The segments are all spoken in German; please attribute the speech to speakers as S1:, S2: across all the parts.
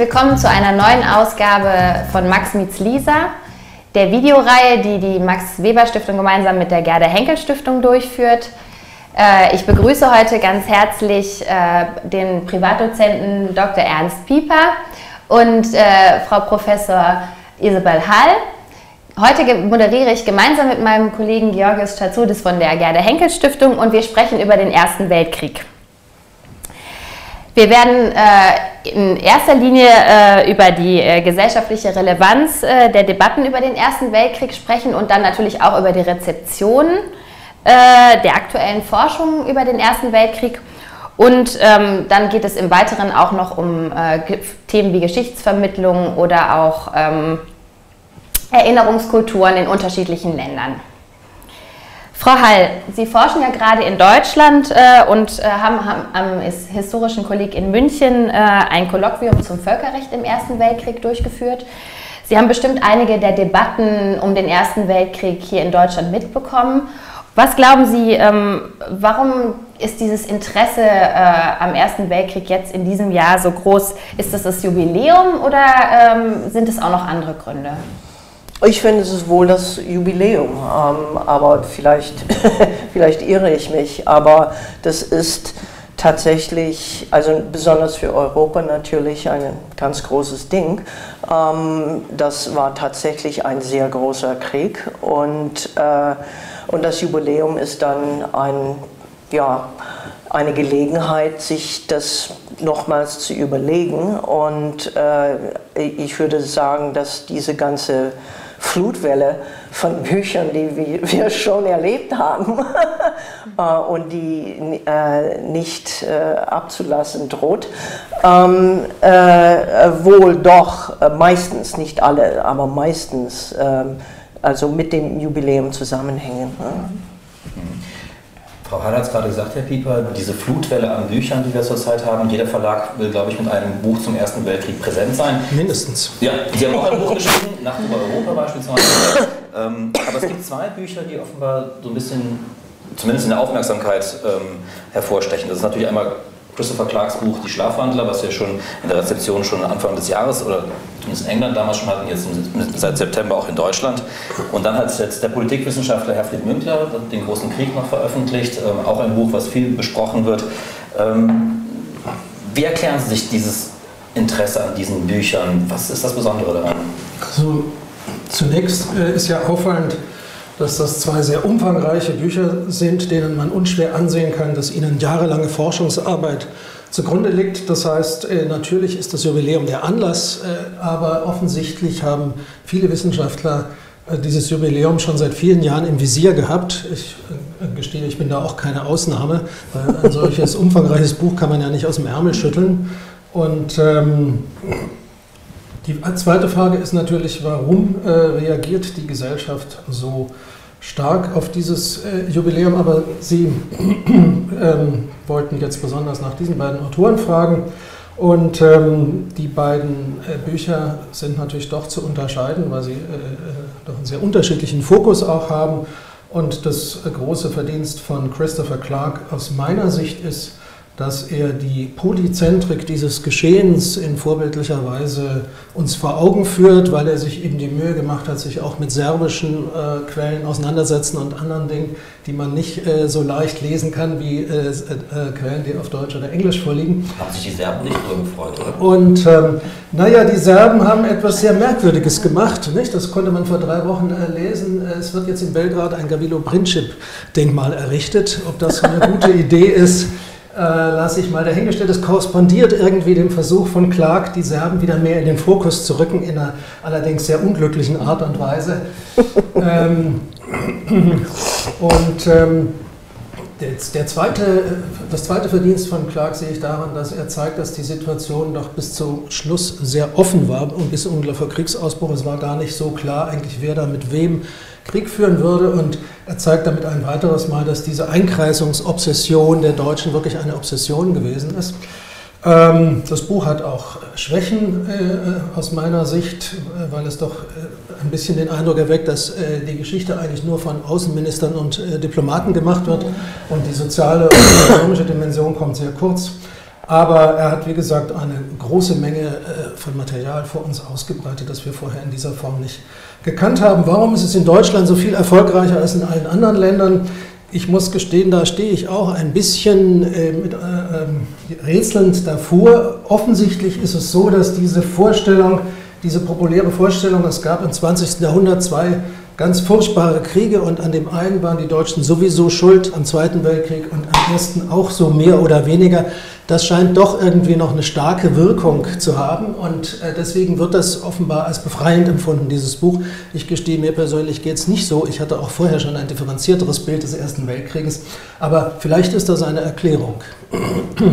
S1: Willkommen zu einer neuen Ausgabe von Max Meets Lisa, der Videoreihe, die die Max Weber Stiftung gemeinsam mit der Gerda Henkel Stiftung durchführt. Äh, ich begrüße heute ganz herzlich äh, den Privatdozenten Dr. Ernst Pieper und äh, Frau Professor Isabel Hall. Heute moderiere ich gemeinsam mit meinem Kollegen Georgios Tatsoudis von der Gerda Henkel Stiftung und wir sprechen über den Ersten Weltkrieg. Wir werden in erster Linie äh, über die äh, gesellschaftliche Relevanz äh, der Debatten über den Ersten Weltkrieg sprechen und dann natürlich auch über die Rezeption äh, der aktuellen Forschung über den Ersten Weltkrieg. Und ähm, dann geht es im Weiteren auch noch um äh, Themen wie Geschichtsvermittlung oder auch ähm, Erinnerungskulturen in unterschiedlichen Ländern. Frau Hall, Sie forschen ja gerade in Deutschland äh, und äh, haben, haben, am Historischen Kolleg in München äh, ein Kolloquium zum Völkerrecht im Ersten Weltkrieg durchgeführt. Sie haben bestimmt einige der Debatten um den Ersten Weltkrieg hier in Deutschland mitbekommen. Was glauben Sie, ähm, warum ist dieses Interesse äh, am Ersten Weltkrieg jetzt in diesem Jahr so groß? Ist das das Jubiläum oder ähm, sind es auch noch andere Gründe?
S2: Ich finde, es ist wohl das Jubiläum, ähm, aber vielleicht, vielleicht irre ich mich, aber das ist tatsächlich, also besonders für Europa natürlich ein ganz großes Ding. Ähm, das war tatsächlich ein sehr großer Krieg und, äh, und das Jubiläum ist dann ein, ja, eine Gelegenheit, sich das nochmals zu überlegen und äh, ich würde sagen, dass diese ganze Flutwelle von Büchern, die wir schon erlebt haben äh, und die äh, nicht äh, abzulassen droht, ähm, wohl doch meistens, nicht alle, aber meistens, ähm, also mit dem Jubiläum zusammenhängen.
S3: Frau Hall hat es gerade gesagt, Herr Pieper, diese Flutwelle an Büchern, die wir zurzeit haben, jeder Verlag will, glaube ich, mit einem Buch zum Ersten Weltkrieg präsent sein.
S4: Mindestens.
S3: Ja, Sie haben auch ein Buch geschrieben, Nacht über Europa beispielsweise. Ähm, aber es gibt zwei Bücher, die offenbar so ein bisschen, zumindest in der Aufmerksamkeit, ähm, hervorstechen. Das ist natürlich einmal Christopher Clarks Buch Die Schlafwandler, was wir schon in der Rezeption schon Anfang des Jahres oder zumindest in England damals schon hatten, jetzt seit September auch in Deutschland. Und dann hat jetzt der Politikwissenschaftler Herfried Münkler den großen Krieg noch veröffentlicht, ähm, auch ein Buch, was viel besprochen wird. Ähm, wie erklären Sie sich dieses Interesse an diesen Büchern? Was ist das Besondere daran?
S4: Also zunächst äh, ist ja auffallend, dass das zwei sehr umfangreiche Bücher sind, denen man unschwer ansehen kann, dass ihnen jahrelange Forschungsarbeit zugrunde liegt. Das heißt, äh, natürlich ist das Jubiläum der Anlass, äh, aber offensichtlich haben viele Wissenschaftler äh, dieses Jubiläum schon seit vielen Jahren im Visier gehabt. Ich gestehe, ich bin da auch keine Ausnahme, weil ein solches umfangreiches Buch kann man ja nicht aus dem Ärmel schütteln. Und ähm, die zweite Frage ist natürlich, warum äh, reagiert die Gesellschaft so stark auf dieses äh, Jubiläum? Aber Sie ähm, wollten jetzt besonders nach diesen beiden Autoren fragen. Und ähm, die beiden äh, Bücher sind natürlich doch zu unterscheiden, weil sie äh, äh doch einen sehr unterschiedlichen Fokus auch haben. Und das große Verdienst von Christopher Clark aus meiner Sicht ist, dass er die Polyzentrik dieses Geschehens in vorbildlicher Weise uns vor Augen führt, weil er sich eben die Mühe gemacht hat, sich auch mit serbischen äh, Quellen auseinandersetzen und anderen Dingen, die man nicht äh, so leicht lesen kann wie äh, äh Quellen, die auf Deutsch oder Englisch vorliegen.
S3: Haben sich die Serben nicht darüber gefreut, oder?
S4: Und ähm, naja, die Serben haben etwas sehr Merkwürdiges gemacht. Nicht? Das konnte man vor drei Wochen äh, lesen. Es wird jetzt in Belgrad ein Gavilo Princip-Denkmal errichtet. Ob das eine gute Idee ist, äh, lasse ich mal dahingestellt. Es korrespondiert irgendwie dem Versuch von Clark, die Serben wieder mehr in den Fokus zu rücken, in einer allerdings sehr unglücklichen Art und Weise. ähm, und ähm, der, der, zweite, das zweite Verdienst von Clark sehe ich daran, dass er zeigt, dass die Situation doch bis zum Schluss sehr offen war und bis ungefähr vor Kriegsausbruch. Es war gar nicht so klar eigentlich, wer da mit wem Krieg führen würde. Und er zeigt damit ein weiteres Mal, dass diese Einkreisungsobsession der Deutschen wirklich eine Obsession gewesen ist. Ähm, das Buch hat auch Schwächen äh, aus meiner Sicht, äh, weil es doch äh, ein bisschen den Eindruck erweckt, dass die Geschichte eigentlich nur von Außenministern und Diplomaten gemacht wird und die soziale und ökonomische Dimension kommt sehr kurz. Aber er hat, wie gesagt, eine große Menge von Material vor uns ausgebreitet, das wir vorher in dieser Form nicht gekannt haben. Warum ist es in Deutschland so viel erfolgreicher als in allen anderen Ländern? Ich muss gestehen, da stehe ich auch ein bisschen äh, mit, äh, äh, rätselnd davor. Offensichtlich ist es so, dass diese Vorstellung, diese populäre Vorstellung, es gab im 20. Jahrhundert zwei ganz furchtbare Kriege und an dem einen waren die Deutschen sowieso schuld, am Zweiten Weltkrieg und am Ersten auch so mehr oder weniger. Das scheint doch irgendwie noch eine starke Wirkung zu haben und äh, deswegen wird das offenbar als befreiend empfunden, dieses Buch. Ich gestehe, mir persönlich geht es nicht so. Ich hatte auch vorher schon ein differenzierteres Bild des Ersten Weltkrieges, aber vielleicht ist das eine Erklärung.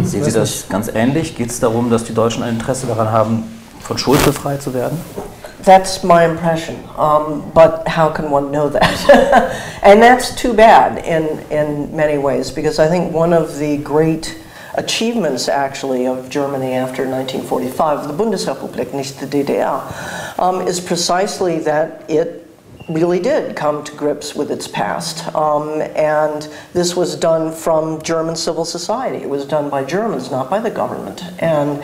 S3: Sehen Sie das ganz ähnlich? Geht es darum, dass die Deutschen ein Interesse daran haben, von Schuld befreit zu werden?
S2: That's my impression, um, but how can one know that? and that's too bad in, in many ways, because I think one of the great achievements, actually, of Germany after 1945, the Bundesrepublik, nicht the DDR, um, is precisely that it really did come to grips with its past. Um, and this was done from German civil society. It was done by Germans, not by the government. And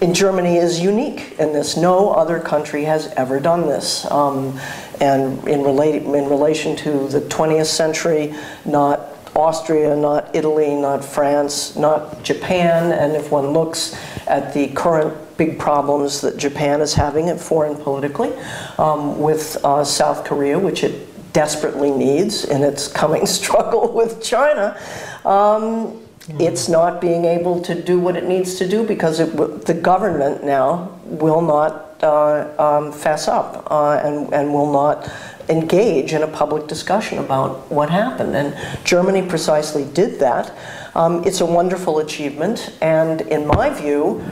S2: in Germany is unique in this. No other country has ever done this. Um, and in, relate, in relation to the 20th century, not Austria, not Italy, not France, not Japan. And if one looks at the current big problems that Japan is having at foreign politically um, with uh, South Korea, which it desperately needs in its coming struggle with China, um, it's not being able to do what it needs to do because the government now will not uh, um, fess up uh, and, and will not engage in a public discussion about what happened. And Germany precisely did that. Um, it's a wonderful achievement, and in my view,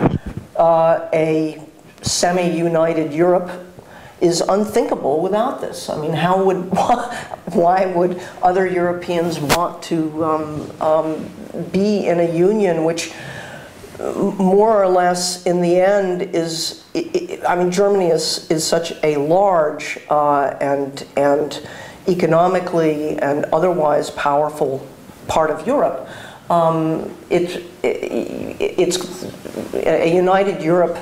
S2: uh, a semi united Europe is unthinkable without this. I mean, how would, why would other Europeans want to um, um, be in a union which more or less in the end is I mean Germany is is such a large uh, and and economically and otherwise powerful part of Europe. Um, it, it, it's a united Europe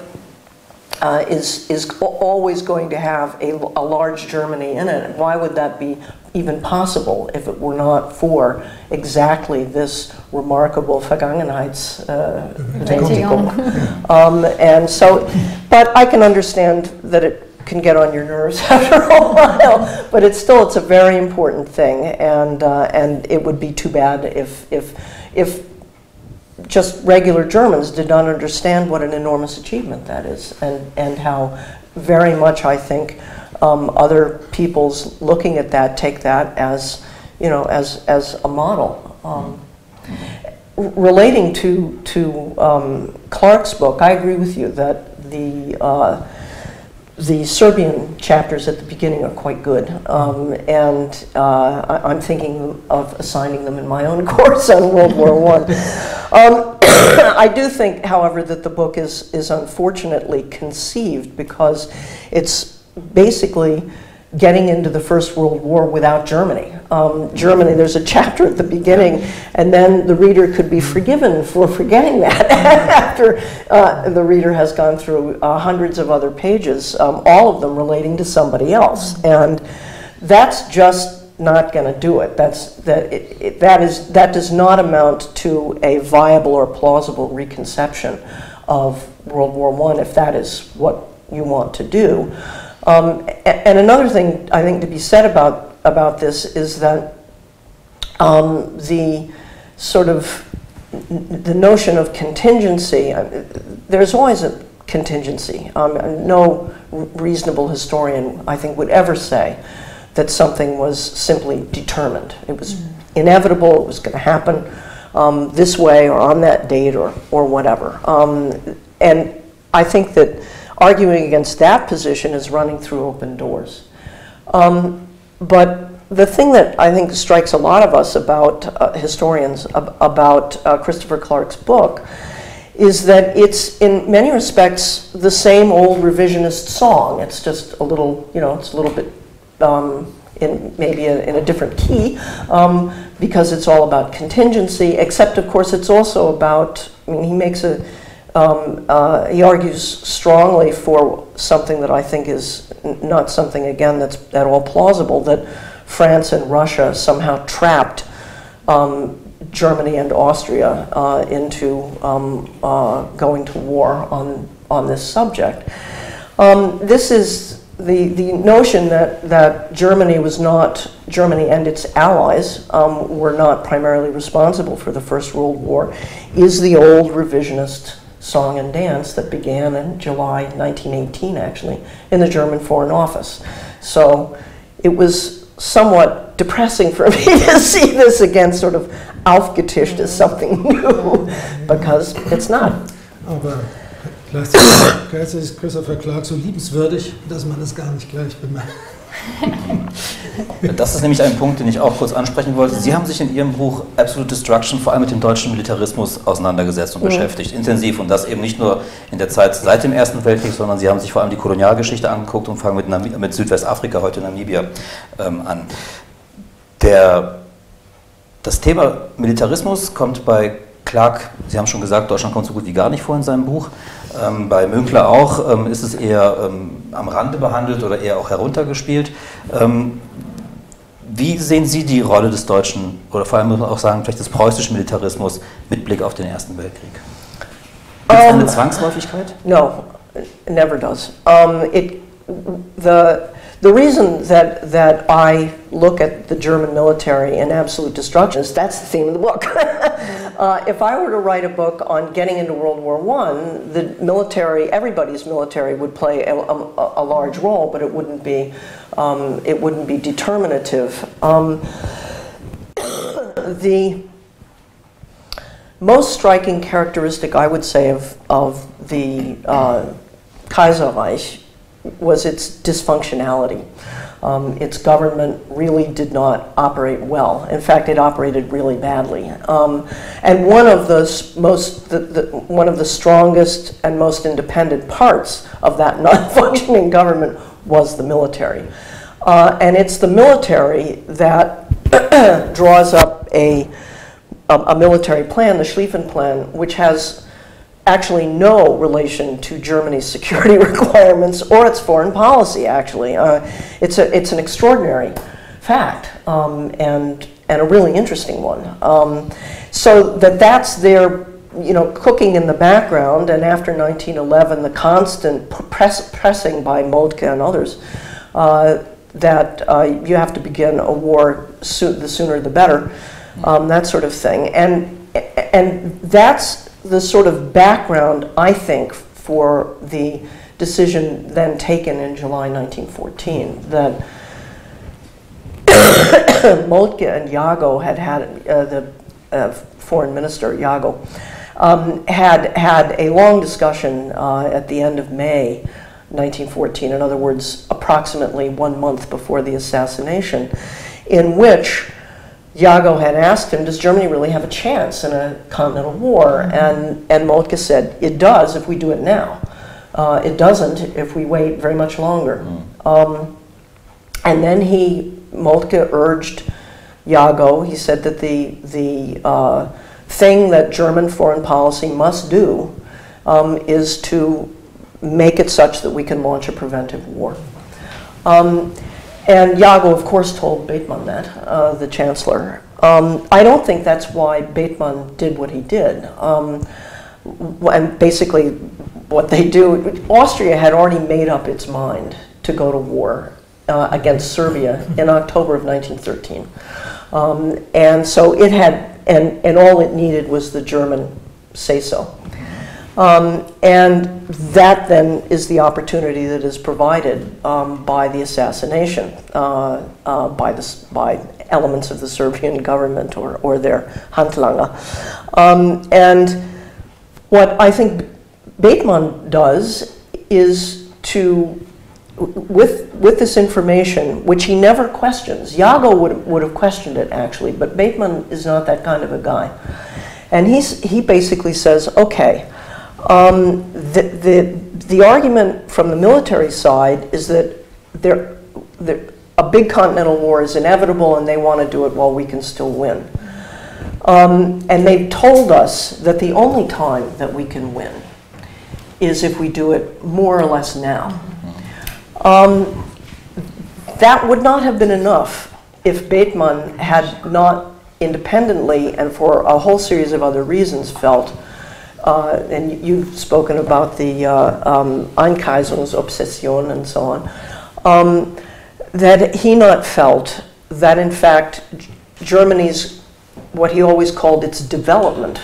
S2: uh, is is always going to have a, a large Germany in it. Why would that be even possible if it were not for exactly this remarkable Vergangenheitsentwicklung. Uh, um, and so, but I can understand that it can get on your nerves after a while, but it's still it's a very important thing, and uh, and it would be too bad if if if just regular Germans did not understand what an enormous achievement that is, and and how very much I think um, other peoples looking at that take that as, you know, as, as a model. Um, relating to, to um, Clark's book, I agree with you that the, uh, the Serbian chapters at the beginning are quite good. Um, and uh, I, am thinking of assigning them in my own course on World War I. Um, I do think, however, that the book is, is unfortunately conceived because it's basically getting into the First World War without Germany. Um, Germany, there's a chapter at the beginning, and then the reader could be forgiven for forgetting that after uh, the reader has gone through uh, hundreds of other pages, um, all of them relating to somebody else. And that's just not going to do it. That's, that, it, it, that, is, that does not amount to a viable or plausible reconception of World War I if that is what you want to do. Um, and another thing I think to be said about, about this is that um, the sort of the notion of contingency, uh, there's always a contingency. Um, no reasonable historian, I think, would ever say that something was simply determined. It was mm. inevitable, it was going to happen um, this way or on that date or, or whatever. Um, and I think that arguing against that position is running through open doors. Um, but the thing that I think strikes a lot of us about uh, historians ab about uh, Christopher Clark's book is that it's in many respects the same old revisionist song. It's just a little, you know, it's a little bit um, in maybe a, in a different key um, because it's all about contingency. Except, of course, it's also about. I mean, he makes a um, uh, he argues strongly for something that I think is not something, again, that's at all plausible that France and Russia somehow trapped um, Germany and Austria uh, into um, uh, going to war on, on this subject. Um, this is the, the notion that, that Germany was not, Germany and its allies um, were not primarily responsible for the First World War, is the old revisionist song and dance that began in July 1918, actually, in the German Foreign Office. So it was somewhat depressing for me to see this again sort of aufgetischt as something new, because it's not.
S4: Gleichzeitig ist Christopher Clark so liebenswürdig, dass man es gar nicht gleich bemerkt.
S3: Das ist nämlich ein Punkt, den ich auch kurz ansprechen wollte. Sie haben sich in Ihrem Buch Absolute Destruction vor allem mit dem deutschen Militarismus auseinandergesetzt und mhm. beschäftigt, intensiv. Und das eben nicht nur in der Zeit seit dem Ersten Weltkrieg, sondern Sie haben sich vor allem die Kolonialgeschichte angeguckt und fangen mit, Namib mit Südwestafrika, heute Namibia, ähm, an. Der, das Thema Militarismus kommt bei Clark, Sie haben schon gesagt, Deutschland kommt so gut wie gar nicht vor in seinem Buch. Ähm, bei Münkler auch ähm, ist es eher ähm, am Rande behandelt oder eher auch heruntergespielt. Ähm, wie sehen Sie die Rolle des deutschen oder vor allem muss man auch sagen, vielleicht des preußischen Militarismus mit Blick auf den Ersten Weltkrieg? Gibt es eine Zwangsläufigkeit?
S2: No, it never does. It, the, The reason that, that I look at the German military in absolute destruction is that's the theme of the book. uh, if I were to write a book on getting into World War I, the military, everybody's military would play a, a, a large role, but it wouldn't be, um, it wouldn't be determinative. Um, the most striking characteristic, I would say, of, of the uh, Kaiserreich was its dysfunctionality. Um, its government really did not operate well. In fact, it operated really badly. Um, and one of the most, the, the, one of the strongest and most independent parts of that non-functioning government was the military. Uh, and it's the military that draws up a, a, a military plan, the Schlieffen Plan, which has actually no relation to Germany's security requirements or its foreign policy, actually. Uh, it's, a, it's an extraordinary fact um, and, and a really interesting one. Um, so that that's their you know, cooking in the background, and after 1911, the constant press, pressing by Moltke and others uh, that uh, you have to begin a war so the sooner the better, um, that sort of thing. And, and that's the sort of background, I think, for the decision then taken in July 1914 that Moltke and Jago had had, uh, the uh, foreign minister, Jago, um, had had a long discussion uh, at the end of May 1914, in other words, approximately one month before the assassination, in which Jago had asked him, does Germany really have a chance in a continental war? Mm-hmm. And, and Moltke said, it does if we do it now. Uh, it doesn't if we wait very much longer. Mm. Um, and then he, Moltke urged Jago, he said that the, the uh, thing that German foreign policy must do um, is to make it such that we can launch a preventive war. Um, and Jago, of course, told Bateman that, uh, the chancellor. Um, I don't think that's why Bateman did what he did. Um, and basically, what they do, Austria had already made up its mind to go to war uh, against Serbia in October of 1913. Um, and so it had, and, and all it needed was the German say so. Um, and that then is the opportunity that is provided um, by the assassination uh, uh, by, the, by elements of the Serbian government or, or their Handlanger. Um, and what I think Bateman does is to, with, with this information, which he never questions, Jago would, would have questioned it actually, but Bateman is not that kind of a guy. And he's, he basically says, okay, um, the, the, the argument from the military side is that a big continental war is inevitable and they want to do it while we can still win. Um, and they've told us that the only time that we can win is if we do it more or less now. Um, that would not have been enough if Bateman had not independently and for a whole series of other reasons felt uh, and you've spoken about the uh, um, and so on, um, that he not felt that in fact Germany's, what he always called its development,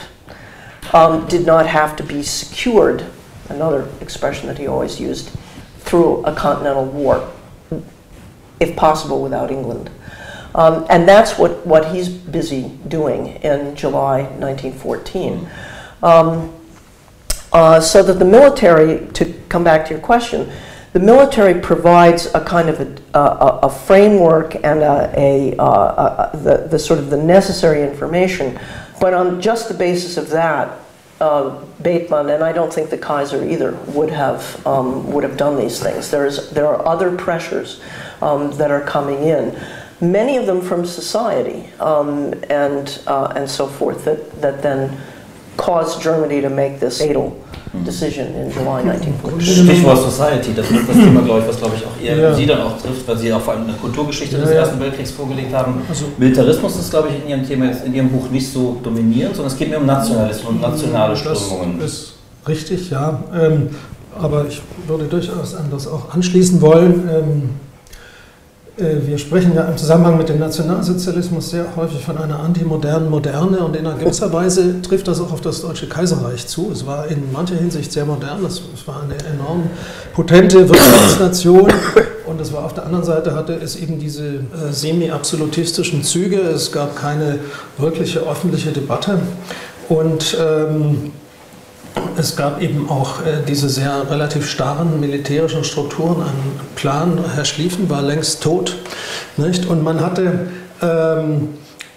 S2: um, did not have to be secured, another expression that he always used, through a continental war, if possible without England. Um, and that's what, what he's busy doing in July 1914. Um, uh, so that the military, to come back to your question, the military provides a kind of a, a, a framework and a, a, uh, the, the sort of the necessary information, but on just the basis of that, uh, Bateman and I don't think the Kaiser either would have um, would have done these things. There's there are other pressures um, that are coming in, many of them from society um, and uh, and so forth that that then caused Germany to make this fatal decision in July 1940.
S3: Stichwort Society, das ist das Thema, glaube ich, was glaube ich auch ihr, ja. Sie dann auch trifft, weil Sie auch vor allem eine Kulturgeschichte ja, des ja. Ersten Weltkriegs vorgelegt haben. Also, Militarismus ist, glaube ich, in Ihrem Thema, in Ihrem Buch nicht so dominierend, sondern es geht mehr um Nationalismus und nationale Strömungen.
S4: Das ist richtig, ja. Ähm, aber ich würde durchaus an das auch anschließen wollen. Ähm, äh, wir sprechen ja im Zusammenhang mit dem Nationalsozialismus sehr häufig von einer antimodernen Moderne und in einer gewisser Weise trifft das auch auf das Deutsche Kaiserreich zu. Es war in mancher Hinsicht sehr modern, es war eine enorm potente Wirtschaftsnation. Und es war auf der anderen Seite hatte es eben diese äh, semi-absolutistischen Züge, es gab keine wirkliche öffentliche Debatte. Und ähm, es gab eben auch äh, diese sehr relativ starren militärischen Strukturen. Ein Plan, Herr Schlieffen war längst tot. Nicht? Und man hatte ähm,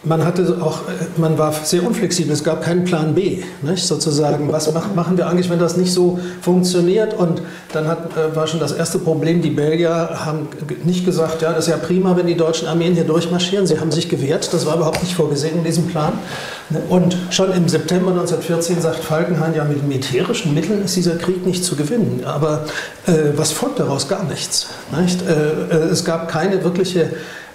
S4: man hatte auch, man war sehr unflexibel, es gab keinen Plan B, nicht, sozusagen. Was machen wir eigentlich, wenn das nicht so funktioniert? Und dann hat, äh, war schon das erste Problem, die Belgier haben nicht gesagt, ja, das ist ja prima, wenn die deutschen Armeen hier durchmarschieren. Sie haben sich gewehrt, das war überhaupt nicht vorgesehen in diesem Plan. Und schon im September 1914 sagt Falkenhayn, ja, mit militärischen Mitteln ist dieser Krieg nicht zu gewinnen. Aber äh, was folgt daraus? Gar nichts. Nicht? Äh, äh es gab keine wirkliche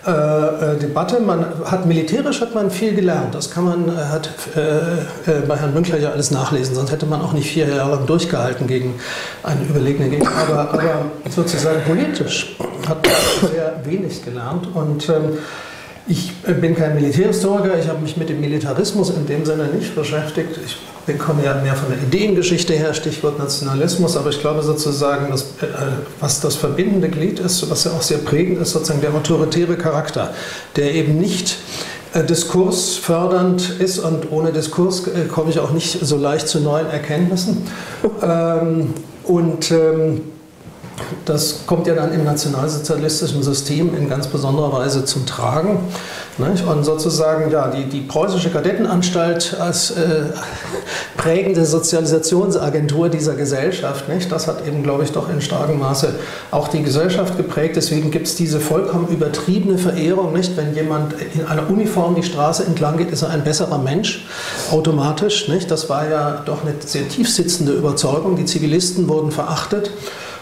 S4: äh, äh, Debatte. Man hat militärisch hat man viel gelernt. Das kann man äh, hat äh, bei Herrn Münkler ja alles nachlesen. Sonst hätte man auch nicht vier Jahre durchgehalten gegen einen überlegenen Gegner. Aber, aber sozusagen politisch hat man sehr wenig gelernt und ähm, ich bin kein Militärhistoriker, ich habe mich mit dem Militarismus in dem Sinne nicht beschäftigt. Ich wir kommen ja mehr von der Ideengeschichte her, Stichwort Nationalismus, aber ich glaube sozusagen, dass, äh, was das verbindende Glied ist, was ja auch sehr prägend ist, sozusagen der autoritäre Charakter, der eben nicht äh, diskursfördernd ist und ohne Diskurs äh, komme ich auch nicht so leicht zu neuen Erkenntnissen. Ähm, und ähm, das kommt ja dann im nationalsozialistischen System in ganz besonderer Weise zum Tragen. Nicht? Und sozusagen ja, die, die preußische Kadettenanstalt als äh, prägende Sozialisationsagentur dieser Gesellschaft, nicht? das hat eben, glaube ich, doch in starkem Maße auch die Gesellschaft geprägt. Deswegen gibt es diese vollkommen übertriebene Verehrung. Nicht? Wenn jemand in einer Uniform die Straße entlang geht, ist er ein besserer Mensch, automatisch. Nicht? Das war ja doch eine sehr tief sitzende Überzeugung. Die Zivilisten wurden verachtet.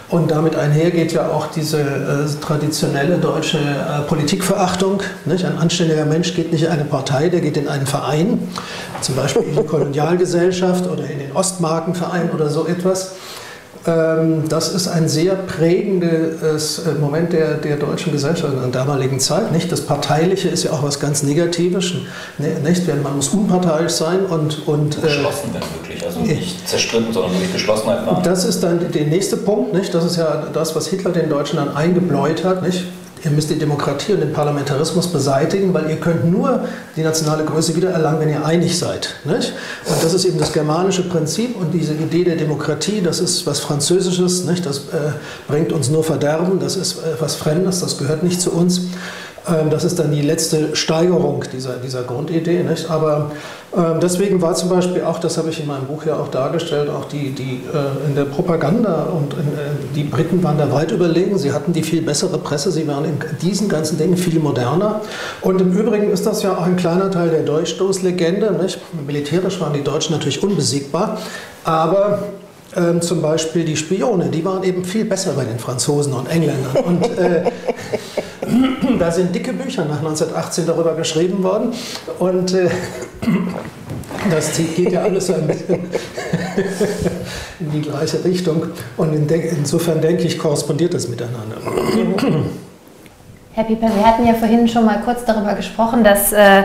S4: Und damit einher geht ja auch diese äh, traditionelle deutsche äh, Politikverachtung. Nicht? Ein anständiger Mensch geht nicht in eine Partei, der geht in einen Verein, zum Beispiel in die Kolonialgesellschaft oder in den Ostmarkenverein oder so etwas. Ähm, das ist ein sehr prägendes äh, Moment der, der deutschen Gesellschaft in der damaligen Zeit. Nicht? Das Parteiliche ist ja auch was ganz Negatives. Ne, nicht? Man muss unparteiisch sein und. und
S3: äh, geschlossen also nicht zerstritten, sondern wirklich Geschlossenheit wahren.
S4: Das ist dann der nächste Punkt. Nicht? Das ist ja das, was Hitler den Deutschen dann eingebläut hat. Nicht? ihr müsst die Demokratie und den Parlamentarismus beseitigen, weil ihr könnt nur die nationale Größe wiedererlangen, wenn ihr einig seid. Nicht? Und das ist eben das germanische Prinzip und diese Idee der Demokratie, das ist was Französisches, nicht? das äh, bringt uns nur Verderben, das ist äh, was Fremdes, das gehört nicht zu uns. Ähm, das ist dann die letzte Steigerung dieser, dieser Grundidee. Nicht? Aber ähm, deswegen war zum Beispiel auch, das habe ich in meinem Buch ja auch dargestellt, auch die, die äh, in der Propaganda und in, äh, die Briten waren da weit überlegen. Sie hatten die viel bessere Presse, sie waren in diesen ganzen Dingen viel moderner. Und im Übrigen ist das ja auch ein kleiner Teil der Durchstoßlegende. Nicht? Militärisch waren die Deutschen natürlich unbesiegbar, aber ähm, zum Beispiel die Spione, die waren eben viel besser bei den Franzosen und Engländern. Und äh, da sind dicke Bücher nach 1918 darüber geschrieben worden. Und äh, das geht ja alles ein bisschen in die gleiche Richtung. Und insofern denke ich, korrespondiert das miteinander.
S1: Herr Pieper, wir hatten ja vorhin schon mal kurz darüber gesprochen, dass äh,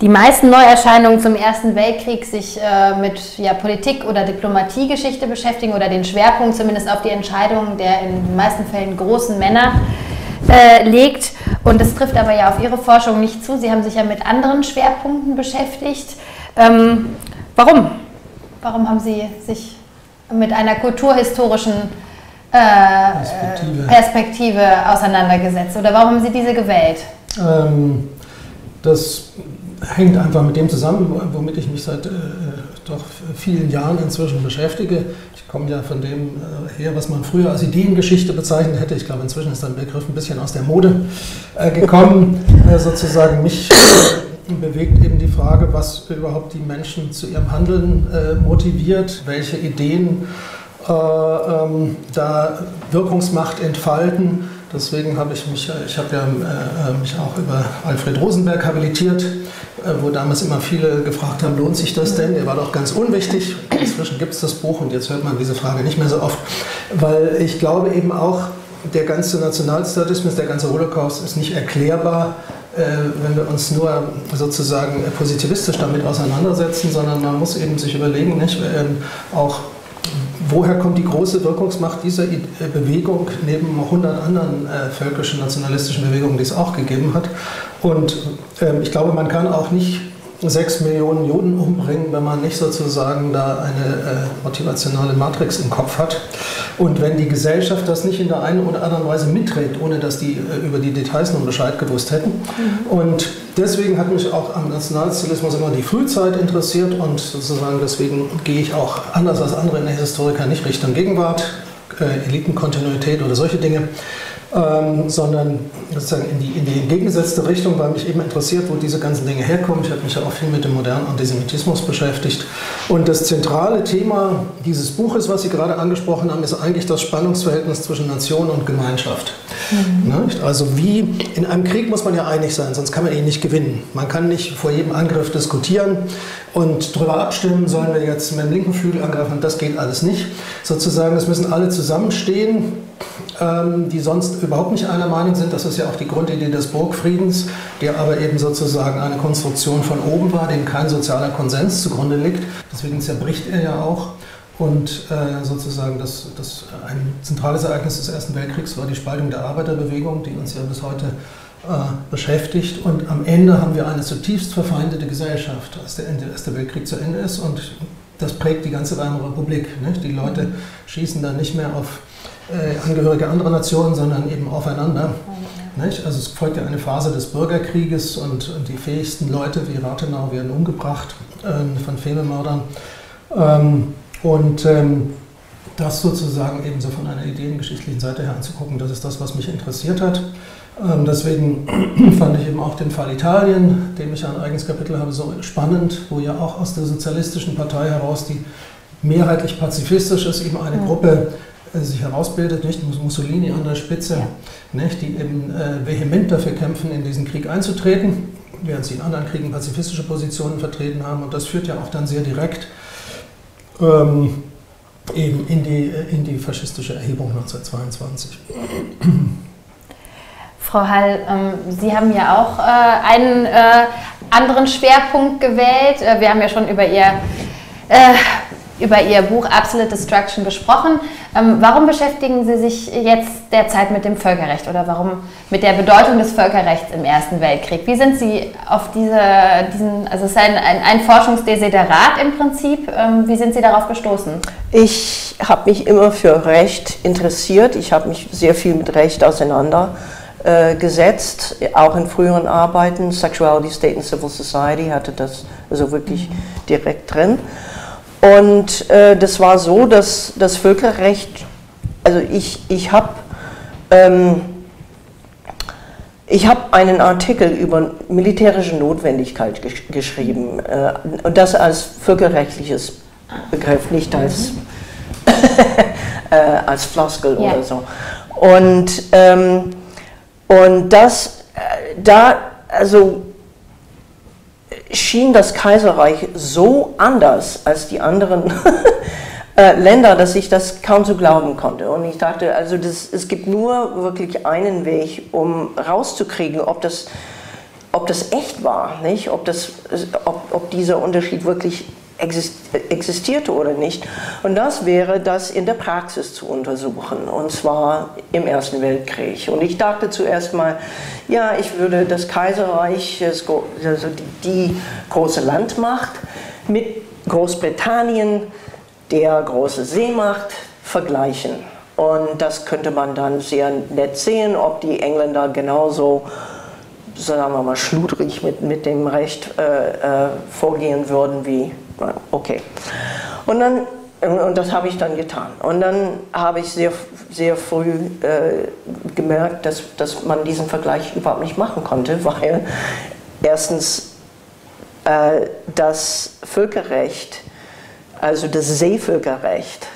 S1: die meisten Neuerscheinungen zum Ersten Weltkrieg sich äh, mit ja, Politik- oder Diplomatiegeschichte beschäftigen oder den Schwerpunkt zumindest auf die Entscheidungen der in den meisten Fällen großen Männer äh, legt. Und das trifft aber ja auf Ihre Forschung nicht zu. Sie haben sich ja mit anderen Schwerpunkten beschäftigt. Ähm, warum? Warum haben Sie sich mit einer kulturhistorischen äh, Perspektive. Perspektive. auseinandergesetzt? Oder warum haben Sie diese gewählt?
S4: Ähm, das hängt einfach mit dem zusammen, womit ich mich seit äh, doch vielen Jahren inzwischen beschäftige. Ich komme ja von dem äh, her, was man früher als Ideengeschichte bezeichnet hätte. Ich glaube, inzwischen ist der Begriff ein bisschen aus der Mode äh, gekommen. Äh, sozusagen mich bewegt eben die Frage, was überhaupt die Menschen zu ihrem Handeln motiviert, welche Ideen ähm, da Wirkungsmacht entfalten. Deswegen habe ich mich, ich habe ja mich auch über Alfred Rosenberg habilitiert äh, wo damals immer viele gefragt haben, lohnt sich das denn? Der war doch ganz unwichtig. Inzwischen gibt es das Buch und jetzt hört man diese Frage nicht mehr so oft, weil ich glaube eben auch, der ganze Nationalstatismus, der ganze Holocaust ist nicht erklärbar, äh, wenn wir uns nur sozusagen positivistisch damit auseinandersetzen, sondern man muss eben sich überlegen, nicht, ähm, auch woher kommt die große Wirkungsmacht dieser Bewegung neben 100 anderen äh, völkischen nationalistischen Bewegungen, die es auch gegeben hat. Und ähm, ich glaube, man kann auch nicht sechs Millionen Juden umbringen, wenn man nicht sozusagen da eine äh, motivationale Matrix im Kopf hat. Und wenn die Gesellschaft das nicht in der einen oder anderen Weise mitträgt, ohne dass die äh, über die Details nun Bescheid gewusst hätten. Mhm. Und deswegen hat mich auch am Nationalsozialismus immer die Frühzeit interessiert und sozusagen deswegen gehe ich auch anders als andere Historiker nicht Richtung Gegenwart, äh, Elitenkontinuität oder solche Dinge, ähm, sondern sozusagen in die, in die entgegengesetzte Richtung, weil mich eben interessiert, wo diese ganzen Dinge herkommen. Ich habe mich ja auch viel mit dem modernen Antisemitismus beschäftigt. Und das zentrale Thema dieses Buches, was Sie gerade angesprochen haben, ist eigentlich das Spannungsverhältnis zwischen Nation und Gemeinschaft. Mhm. Ne? Also wie in einem Krieg muss man ja einig sein, sonst kann man ihn nicht gewinnen. Man kann nicht vor jedem Angriff diskutieren und darüber abstimmen, sollen wir jetzt mit dem linken Flügel angreifen, das geht alles nicht. Sozusagen, es müssen alle zusammenstehen die sonst überhaupt nicht einer Meinung sind. Das ist ja auch die Grundidee des Burgfriedens, der aber eben sozusagen eine Konstruktion von oben war, dem kein sozialer Konsens zugrunde liegt. Deswegen zerbricht er ja auch. Und äh, sozusagen das, das, ein zentrales Ereignis des Ersten Weltkriegs war die Spaltung der Arbeiterbewegung, die uns ja bis heute äh, beschäftigt. Und am Ende haben wir eine zutiefst verfeindete Gesellschaft, als der Erste Weltkrieg zu Ende ist. Und das prägt die ganze Weimarer Republik. Die Leute schießen dann nicht mehr auf äh, Angehörige anderer Nationen, sondern eben aufeinander. Nicht? Also es folgt ja eine Phase des Bürgerkrieges und, und die fähigsten Leute wie Rathenau werden umgebracht äh, von Fememördern. Ähm, und ähm, das sozusagen eben so von einer ideengeschichtlichen Seite her anzugucken, das ist das, was mich interessiert hat. Ähm, deswegen fand ich eben auch den Fall Italien, dem ich ein eigenes Kapitel habe, so spannend, wo ja auch aus der sozialistischen Partei heraus, die mehrheitlich pazifistisch ist, eben eine ja. Gruppe äh, sich herausbildet, nicht Mussolini an der Spitze, ja. nicht, die eben äh, vehement dafür kämpfen, in diesen Krieg einzutreten, während sie in anderen Kriegen pazifistische Positionen vertreten haben. Und das führt ja auch dann sehr direkt ähm, eben in die, äh, in die faschistische Erhebung 1922.
S1: Frau Hall, ähm, Sie haben ja auch äh, einen äh, anderen Schwerpunkt gewählt. Äh, wir haben ja schon über Ihr, äh, über Ihr Buch Absolute Destruction gesprochen. Ähm, warum beschäftigen Sie sich jetzt derzeit mit dem Völkerrecht oder warum mit der Bedeutung des Völkerrechts im Ersten Weltkrieg? Wie sind Sie auf diese, diesen, also es ist ein, ein, ein Forschungsdesiderat im Prinzip, ähm, wie sind Sie darauf gestoßen?
S2: Ich habe mich immer für Recht interessiert. Ich habe mich sehr viel mit Recht auseinandergesetzt äh, auch in früheren Arbeiten. Sexuality, State and Civil Society hatte das also wirklich direkt drin. Und äh, das war so, dass das Völkerrecht, also ich, ich habe ähm, ich einen Artikel über militärische Notwendigkeit gesch geschrieben, äh, und das als völkerrechtliches Begriff, nicht als, äh, als Floskel ja. oder so. Und ähm, und das, äh, da, also schien das Kaiserreich so anders als die anderen äh, Länder, dass ich das kaum zu glauben konnte. Und ich dachte, also das, es gibt nur wirklich einen Weg, um rauszukriegen, ob das, ob das echt war, nicht? Ob, das, ob, ob dieser Unterschied wirklich existierte oder nicht. Und das wäre, das in der Praxis zu untersuchen, und zwar im Ersten Weltkrieg. Und ich dachte zuerst mal, ja, ich würde das Kaiserreich, also die große Landmacht, mit Großbritannien, der große Seemacht, vergleichen. Und das könnte man dann sehr nett sehen, ob die Engländer genauso sagen wir mal, schludrig mit, mit dem Recht äh, äh, vorgehen würden wie okay. Und dann und das habe ich dann getan. Und dann habe ich sehr, sehr früh äh, gemerkt, dass, dass man diesen Vergleich überhaupt nicht machen konnte, weil erstens äh, das Völkerrecht, also das Seevölkerrecht,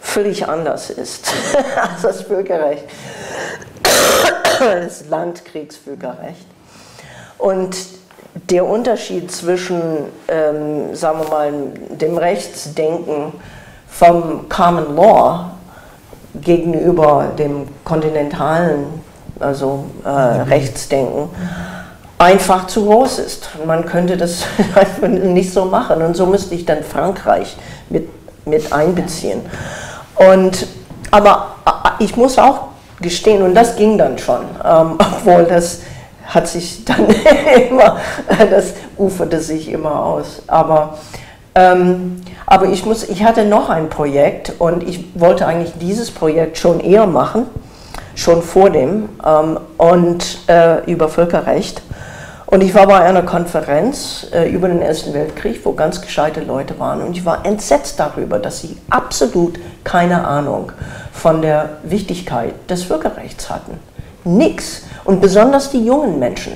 S2: völlig anders ist als das Völkerrecht, das Landkriegsvölkerrecht. Und der Unterschied zwischen, ähm, sagen wir mal, dem Rechtsdenken vom Common Law gegenüber dem kontinentalen, also äh, Rechtsdenken, einfach zu groß ist. Man könnte das nicht so machen. Und so müsste ich dann Frankreich mit, mit einbeziehen. Und, aber äh, ich muss auch gestehen, und das ging dann schon, ähm, obwohl das hat sich dann immer, das uferte sich immer aus. Aber, ähm, aber ich, muss, ich hatte noch ein Projekt und ich wollte eigentlich dieses Projekt schon eher machen, schon vor dem, ähm, und äh, über Völkerrecht. Und ich war bei einer Konferenz äh, über den Ersten Weltkrieg, wo ganz gescheite Leute waren. Und ich war entsetzt darüber, dass sie absolut keine Ahnung von der Wichtigkeit des Völkerrechts hatten. Nix. Und besonders die jungen Menschen.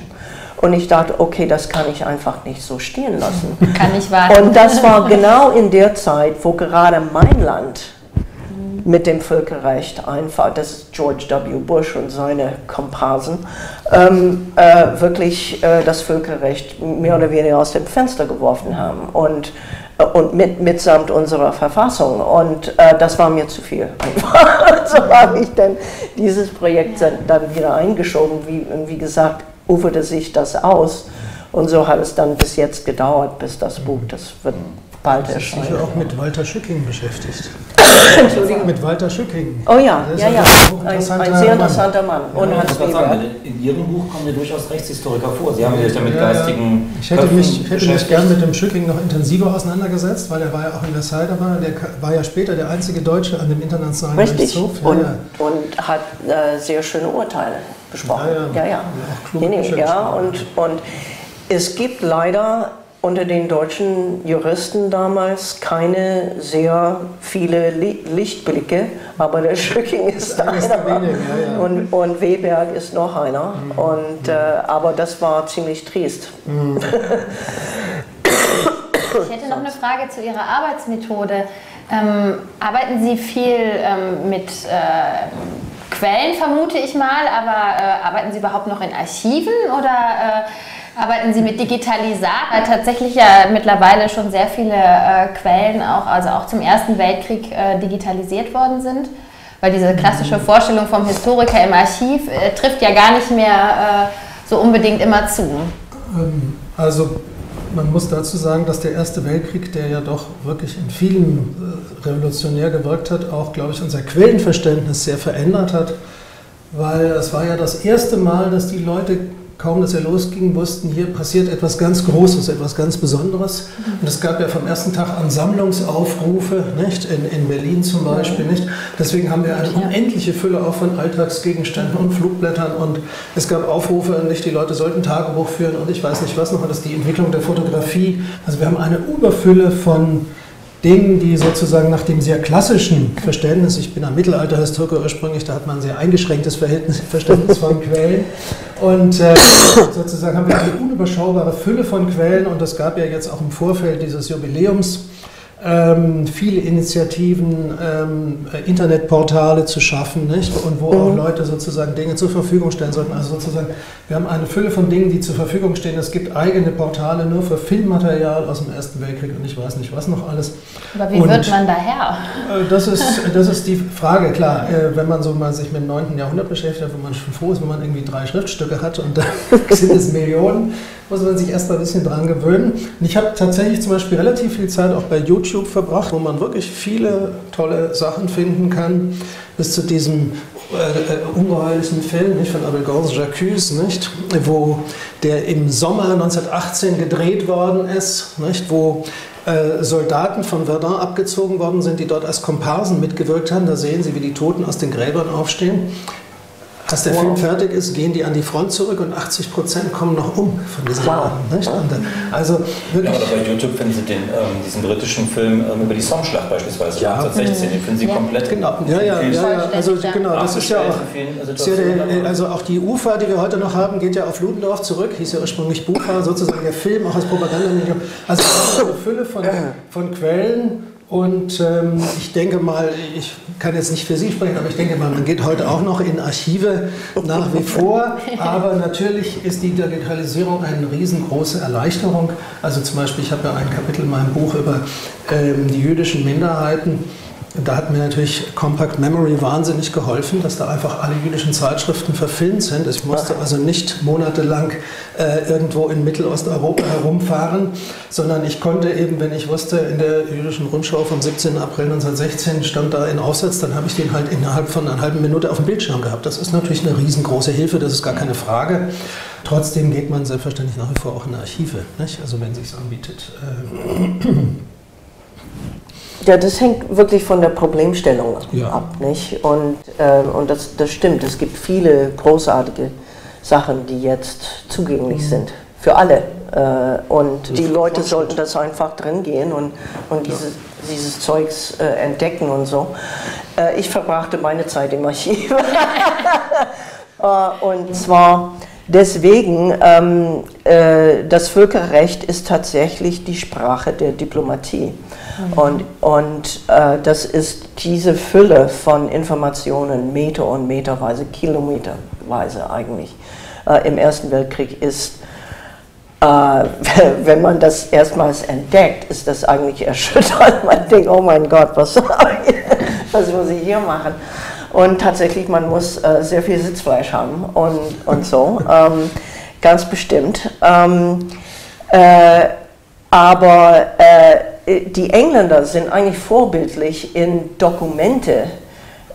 S2: Und ich dachte, okay, das kann ich einfach nicht so stehen lassen.
S1: Kann ich warten.
S2: Und das war genau in der Zeit, wo gerade mein Land mit dem Völkerrecht einfach, das ist George W. Bush und seine Komparsen, ähm, äh, wirklich äh, das Völkerrecht mehr oder weniger aus dem Fenster geworfen haben. Und und mit, mitsamt unserer Verfassung. Und äh, das war mir zu viel. so habe ich dann dieses Projekt dann wieder eingeschoben. Wie, wie gesagt, uferte sich das aus. Und so hat es dann bis jetzt gedauert, bis das Buch, das wird bald
S4: Das ist
S2: erscheinen.
S4: sicher auch mit Walter Schücking beschäftigt.
S2: Entschuldigung.
S4: Mit Walter Schücking.
S2: Oh ja, ja, ja.
S4: ein
S2: Ein, sehr
S4: Mann.
S2: interessanter Mann. Und
S3: Ja,
S2: Hans
S3: ich wollte
S2: Weber.
S3: sagen, in Ihrem Buch kommen ja durchaus Rechtshistoriker vor. Sie haben sich ja mit
S4: Ja, ja.
S3: geistigen
S4: Ich hätte
S3: Köpfen
S4: mich, ich hätte mich gern mit dem Schücking noch intensiver auseinandergesetzt, weil er war ja auch in Versailles dabei. Der war ja später der einzige Deutsche an dem internationalen
S2: Richtig.
S4: Gerichtshof. Ja,
S2: Und,
S4: ja.
S2: und hat äh, sehr schöne Urteile besprochen.
S4: Ja, ja.
S2: ja. ja.
S4: auch kluge
S2: Nee, nee, ja und, und es gibt leider unter den deutschen Juristen damals keine sehr viele Li Lichtblicke, aber der Schücking ist einer.
S4: wenigen, ja, ja.
S2: Und, und Weberg ist noch einer. Und, äh, aber das war ziemlich trist.
S1: Ich hätte noch eine Frage zu Ihrer Arbeitsmethode. Ähm, arbeiten Sie viel ähm, mit äh, Quellen, vermute ich mal, aber äh, arbeiten Sie überhaupt noch in Archiven oder äh, arbeiten Sie mit Digitalisat? Weil tatsächlich ja mittlerweile schon sehr viele äh, Quellen auch, also auch zum Ersten Weltkrieg äh, digitalisiert worden sind. Weil diese klassische Vorstellung vom Historiker im Archiv äh, trifft ja gar nicht mehr äh, so unbedingt immer zu.
S4: Ähm, Also man muss dazu sagen, dass der Erste Weltkrieg, der ja doch wirklich in vielen äh, revolutionär gewirkt hat, auch, glaube ich, unser Quellenverständnis sehr verändert hat, weil es war ja das erste Mal, dass die Leute kaum, dass er losging, wussten, hier passiert etwas ganz Großes, etwas ganz Besonderes. Und es gab ja vom ersten Tag an Sammlungsaufrufe, nicht? In, in Berlin zum Beispiel. Nicht? Deswegen haben wir eine unendliche Fülle auch von Alltagsgegenständen und Flugblättern. Und es gab Aufrufe, nicht? die Leute sollten Tagebuch führen und ich weiß nicht was noch. Und das ist die Entwicklung der Fotografie. Also wir haben eine Überfülle von Dingen, die sozusagen nach dem sehr klassischen Verständnis, ich bin am Mittelalterhistoriker ursprünglich, da hat man ein sehr eingeschränktes Verhältnis, Verständnis von Quellen. Und äh, sozusagen haben wir eine unüberschaubare Fülle von Quellen und es gab ja jetzt auch im Vorfeld dieses Jubiläums ähm, viele Initiativen, ähm, äh, Internetportale zu schaffen, nicht? und wo auch Leute sozusagen Dinge zur Verfügung stellen sollten. Also sozusagen, wir haben eine Fülle von Dingen, die zur Verfügung stehen. Es gibt eigene Portale nur für Filmmaterial aus dem Ersten Weltkrieg und ich weiß nicht was noch alles.
S1: Aber wie
S4: Und-
S1: wird man daher?
S4: Äh, Das ist, das ist die Frage, klar. äh, Wenn man so mal sich mit dem 9. Jahrhundert beschäftigt, wo man schon froh ist, wenn man irgendwie drei Schriftstücke hat und da sind es Millionen, muss man sich erst mal ein bisschen dran gewöhnen. Und ich habe tatsächlich zum Beispiel relativ viel Zeit auch bei YouTube verbracht, wo man wirklich viele tolle Sachen finden kann, bis zu diesem äh, äh, ungeheuerlichen Film nicht, von Abel Jacques, nicht, wo der im Sommer 1918 gedreht worden ist, nicht, wo äh, Soldaten von Verdun abgezogen worden sind, die dort als Komparsen mitgewirkt haben. Da sehen Sie, wie die Toten aus den Gräbern aufstehen. Als der Film fertig ist, gehen die an die Front zurück und 80 Prozent kommen noch um von diesen
S2: Wow.
S4: Leuten. Äh, also
S3: Ja,
S4: wirklich.
S3: oder bei YouTube finden Sie den, ähm, diesen britischen Film ähm, über die Sommschlacht beispielsweise,
S4: Ja.
S3: 1916, den finden Sie
S1: Ja.
S3: komplett.
S4: Genau, ja, ja, ja, ja, also
S1: ja.
S4: genau, das ist ja auch, ist ja
S3: Situationen.
S4: der, also auch die UFA, die wir heute noch haben, geht ja auf Ludendorff zurück, hieß ja ursprünglich Bufa, sozusagen der Film, auch als Propagandamedium. Also eine Fülle von, von Quellen und ähm, ich denke mal, ich kann jetzt nicht für Sie sprechen, aber ich denke mal, man geht heute auch noch in Archive nach wie vor, aber natürlich ist die Digitalisierung eine riesengroße Erleichterung. Also zum Beispiel, ich habe ja ein Kapitel in meinem Buch über ähm, die jüdischen Minderheiten. Da hat mir natürlich Compact Memory wahnsinnig geholfen, dass da einfach alle jüdischen Zeitschriften verfilmt sind. Ich musste also nicht monatelang äh, irgendwo in Mittelosteuropa herumfahren, sondern ich konnte eben, wenn ich wusste, in der jüdischen Rundschau vom 17. April 1916 stand da ein Aufsatz, dann habe ich den halt innerhalb von einer halben Minute auf dem Bildschirm gehabt. Das ist natürlich eine riesengroße Hilfe, das ist gar keine Frage. Trotzdem geht man selbstverständlich nach wie vor auch in Archive, nicht? also wenn es sich anbietet. Äh,
S2: Ja, das hängt wirklich von der Problemstellung
S4: Ja.
S2: ab. Nicht? Und, ähm, und das, das stimmt, es gibt viele großartige Sachen, die jetzt zugänglich sind für alle. Äh, und die Leute sollten das einfach drin gehen und, und dieses, dieses Zeugs äh, entdecken und so. Äh, ich verbrachte meine Zeit im Archiv. Äh, und zwar deswegen, ähm, äh, das Völkerrecht ist tatsächlich die Sprache der Diplomatie. Und, und äh, das ist diese Fülle von Informationen, Meter und Meterweise, Kilometerweise eigentlich, äh, im Ersten Weltkrieg ist, äh, wenn man das erstmals entdeckt, ist das eigentlich erschütternd. Man denkt, oh mein Gott, was, was muss ich hier machen? Und tatsächlich, man muss äh, sehr viel Sitzfleisch haben und, und so, ähm, ganz bestimmt. Ähm, äh, aber äh, die Engländer sind eigentlich vorbildlich in Dokumente,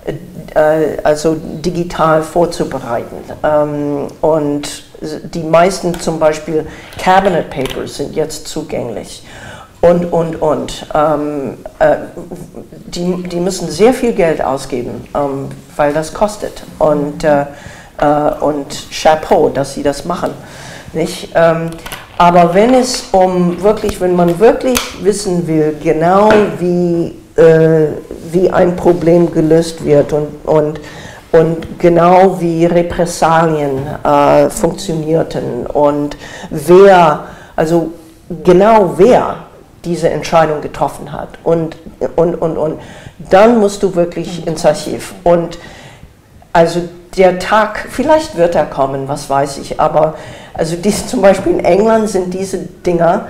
S2: äh, also digital vorzubereiten. Ähm, und die meisten zum Beispiel Cabinet Papers sind jetzt zugänglich. Und, und, und. Ähm, äh, die, die müssen sehr viel Geld ausgeben, ähm, weil das kostet. Und, äh, äh, und Chapeau, dass sie das machen. Nicht? Aber wenn es um wirklich, wenn man wirklich wissen will, genau wie, äh, wie ein Problem gelöst wird und, und, und genau wie Repressalien äh, funktionierten und wer, also genau wer diese Entscheidung getroffen hat. Und, und, und, und dann musst du wirklich ins Archiv. Und also der Tag, vielleicht wird er kommen, was weiß ich, aber also dies, zum Beispiel in England sind diese Dinger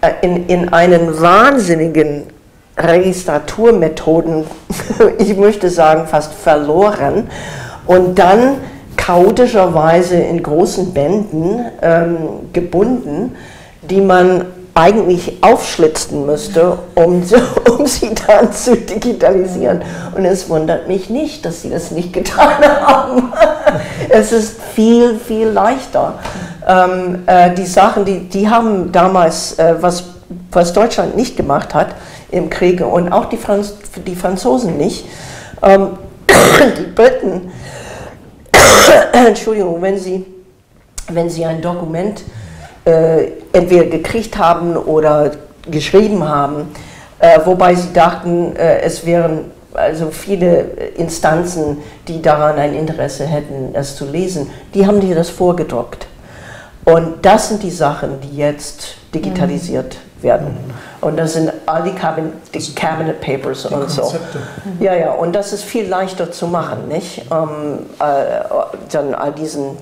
S2: äh, in, in einen wahnsinnigen Registraturmethoden, ich möchte sagen, fast verloren und dann chaotischerweise in großen Bänden ähm, gebunden, die man eigentlich aufschlitzen müsste, um, um sie dann zu digitalisieren. Und es wundert mich nicht, dass sie das nicht getan haben. es ist viel, viel leichter. Ähm, äh, die Sachen, die, die haben damals, äh, was, was Deutschland nicht gemacht hat im Kriege und auch die, Franz die Franzosen nicht, ähm, die Briten, Entschuldigung, wenn sie, wenn sie ein Dokument äh, entweder gekriegt haben oder geschrieben haben, äh, wobei sie dachten, äh, es wären also viele Instanzen, die daran ein Interesse hätten, es zu lesen, die haben dir das vorgedruckt. Und das sind die Sachen, die jetzt digitalisiert mhm. werden. Und das sind all die Cabinet, die Cabinet Papers die und Konzepte. so. Ja, ja, und das ist viel leichter zu machen, nicht? Ähm, äh, dann all diesen,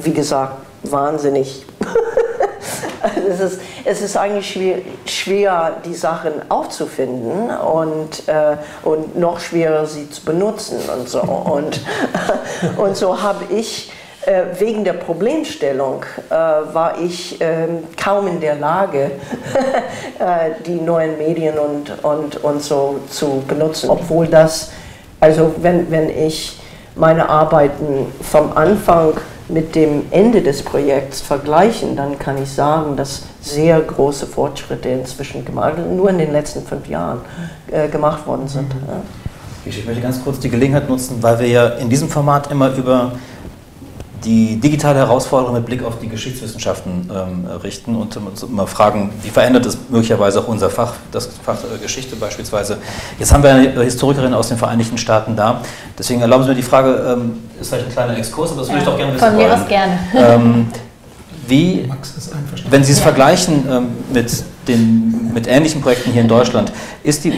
S2: wie gesagt, wahnsinnig. es, ist, es ist eigentlich schwer, schwer, die Sachen aufzufinden und, äh, und noch schwerer, sie zu benutzen und so. Und, und so habe ich wegen der Problemstellung äh, war ich äh, kaum in der Lage, äh, die neuen Medien und, und, und so zu benutzen. Obwohl das, also wenn, wenn ich meine Arbeiten vom Anfang mit dem Ende des Projekts vergleichen, dann kann ich sagen, dass sehr große Fortschritte inzwischen gemacht, nur in den letzten fünf Jahren äh, gemacht worden sind. Mhm. Ja.
S3: Ich möchte ganz kurz die Gelegenheit nutzen, weil wir ja in diesem Format immer über die digitale Herausforderung mit Blick auf die Geschichtswissenschaften ähm, richten und uns immer fragen, wie verändert es möglicherweise auch unser Fach, das Fach äh, Geschichte beispielsweise. Jetzt haben wir eine Historikerin aus den Vereinigten Staaten da, deswegen erlauben Sie mir die Frage, ähm, ist vielleicht ein kleiner Exkurs, aber das würde ich doch gerne wissen
S1: Von mir aus gerne.
S3: Ähm, wie, wenn Sie es vergleichen ähm, mit, den, mit ähnlichen Projekten hier in Deutschland, ist die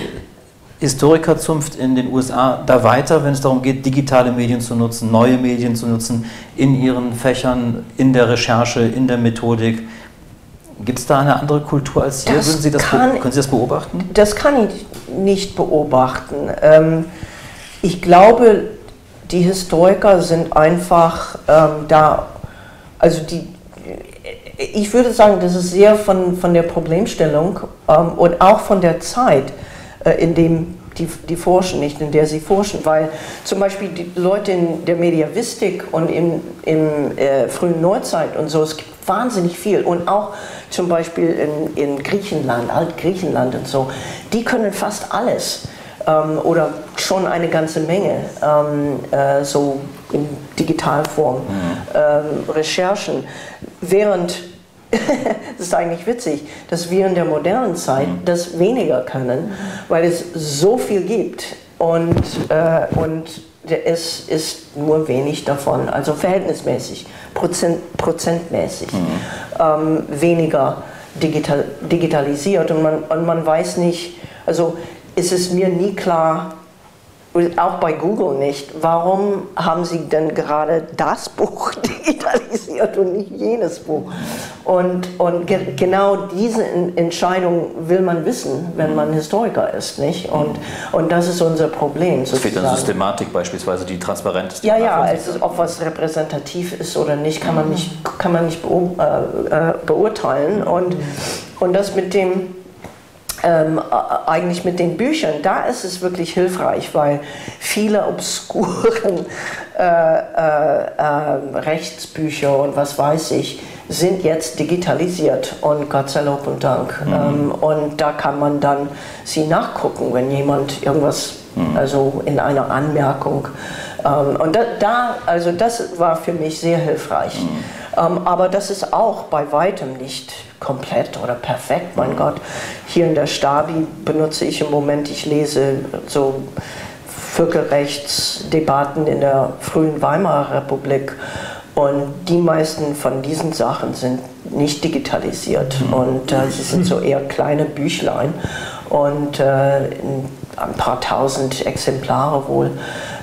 S3: Historikerzunft in den USA da weiter, wenn es darum geht, digitale Medien zu nutzen, neue Medien zu nutzen, in ihren Fächern, in der Recherche, in der Methodik? Gibt es da eine andere Kultur als hier?
S2: Das
S3: Sie das kann, können Sie das beobachten?
S2: Das kann ich nicht beobachten. Ähm, ich glaube, die Historiker sind einfach ähm, da, also die, ich würde sagen, das ist sehr von, von der Problemstellung ähm, und auch von der Zeit in dem die, die forschen, nicht in der sie forschen, weil zum Beispiel die Leute in der Mediavistik und in, in äh, frühen Neuzeit und so, es gibt wahnsinnig viel. Und auch zum Beispiel in, in Griechenland, Altgriechenland und so, die können fast alles ähm, oder schon eine ganze Menge ähm, äh, so in Digitalform mhm. ähm, Recherchen, während das ist eigentlich witzig, dass wir in der modernen Zeit mhm. das weniger können, weil es so viel gibt und, äh, und es ist nur wenig davon, also verhältnismäßig, Prozent, prozentmäßig mhm. ähm, weniger digital, digitalisiert und man, und man weiß nicht, also ist es mir nie klar, auch bei Google nicht, warum haben sie denn gerade das Buch digitalisiert und nicht jenes Buch? Und, und ge genau diese Entscheidung will man wissen, wenn man Historiker ist, nicht? Und, und das ist unser Problem.
S3: Es fehlt eine Systematik beispielsweise, die transparent ist.
S2: Ja, ja, also ob was repräsentativ ist oder nicht, kann man nicht, kann man nicht beur äh, äh, beurteilen. Und, und das mit dem ähm, eigentlich mit den Büchern, da ist es wirklich hilfreich, weil viele obskuren äh, äh, äh, Rechtsbücher und was weiß ich, sind jetzt digitalisiert und Gott sei Lob und Dank. Mhm. Ähm, und da kann man dann sie nachgucken, wenn jemand irgendwas, mhm. also in einer Anmerkung. Ähm, und da, da, also das war für mich sehr hilfreich. Mhm. Ähm, aber das ist auch bei weitem nicht komplett oder perfekt. Mein Gott, hier in der Stabi benutze ich im Moment, ich lese so Völkerrechtsdebatten in der frühen Weimarer Republik. Und die meisten von diesen Sachen sind nicht digitalisiert mhm. und äh, sie sind so eher kleine Büchlein und äh, ein paar tausend Exemplare wohl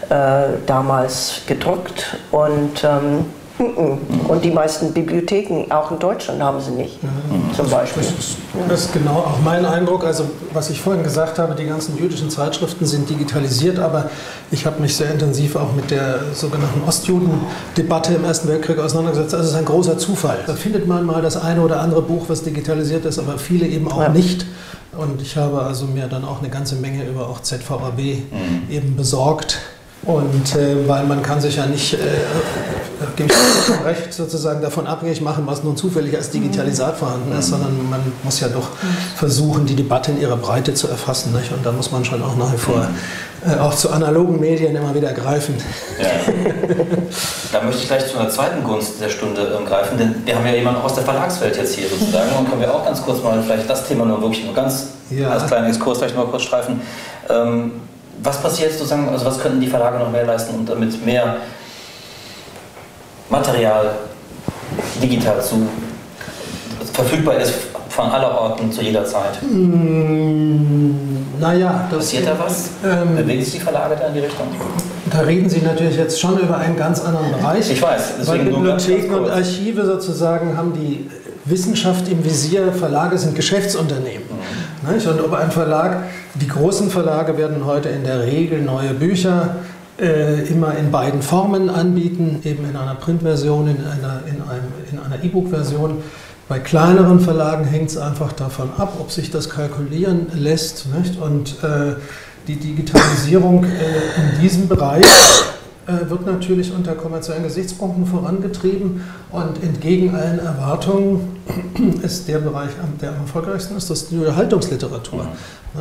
S2: äh, damals gedruckt. Und ähm, und die meisten Bibliotheken, auch in Deutschland, haben sie nicht, mhm. zum Beispiel.
S4: Das ist genau auch mein Eindruck. Also, was ich vorhin gesagt habe, die ganzen jüdischen Zeitschriften sind digitalisiert, aber ich habe mich sehr intensiv auch mit der sogenannten Ostjuden-Debatte im Ersten Weltkrieg auseinandergesetzt. Also, es ist ein großer Zufall. Da findet man mal das eine oder andere Buch, was digitalisiert ist, aber viele eben auch ja. nicht. Und ich habe also mir dann auch eine ganze Menge über auch ZVAB mhm. eben besorgt und äh, weil man kann sich ja nicht, äh, gebe ich recht, sozusagen davon abhängig machen, was nun zufällig als Digitalisat vorhanden ist, sondern man muss ja doch versuchen, die Debatte in ihrer Breite zu erfassen. Nicht? Und da muss man schon auch nach wie vor äh, auch zu analogen Medien immer wieder greifen. Ja.
S3: Da möchte ich gleich zu einer zweiten Gunst der Stunde ähm, greifen, denn wir haben ja jemanden aus der Verlagswelt jetzt hier sozusagen und können wir auch ganz kurz mal vielleicht das Thema nur wirklich nur ganz ja. als kleinen Exkurs vielleicht mal kurz streifen. Ähm, was passiert sozusagen, also was könnten die Verlage noch mehr leisten, um damit mehr Material digital zu verfügbar ist von aller Orten zu jeder Zeit?
S4: Mm, naja,
S3: das passiert da was? Ähm, Bewegen sich die Verlage da in die Richtung?
S4: Da reden Sie natürlich jetzt schon über einen ganz anderen Bereich.
S3: Ich weiß.
S4: Weil Bibliotheken und Archive sozusagen haben die Wissenschaft im Visier. Verlage sind Geschäftsunternehmen. Mhm. Und ob ein Verlag die großen Verlage werden heute in der Regel neue Bücher äh, immer in beiden Formen anbieten, eben in einer Printversion, in einer in einem, in einer E-Book-Version. Bei kleineren Verlagen hängt es einfach davon ab, ob sich das kalkulieren lässt. Nicht? Und äh, die Digitalisierung äh, in diesem Bereich wird natürlich unter kommerziellen Gesichtspunkten vorangetrieben und entgegen allen Erwartungen ist der Bereich, der am erfolgreichsten ist, das die Unterhaltungsliteratur.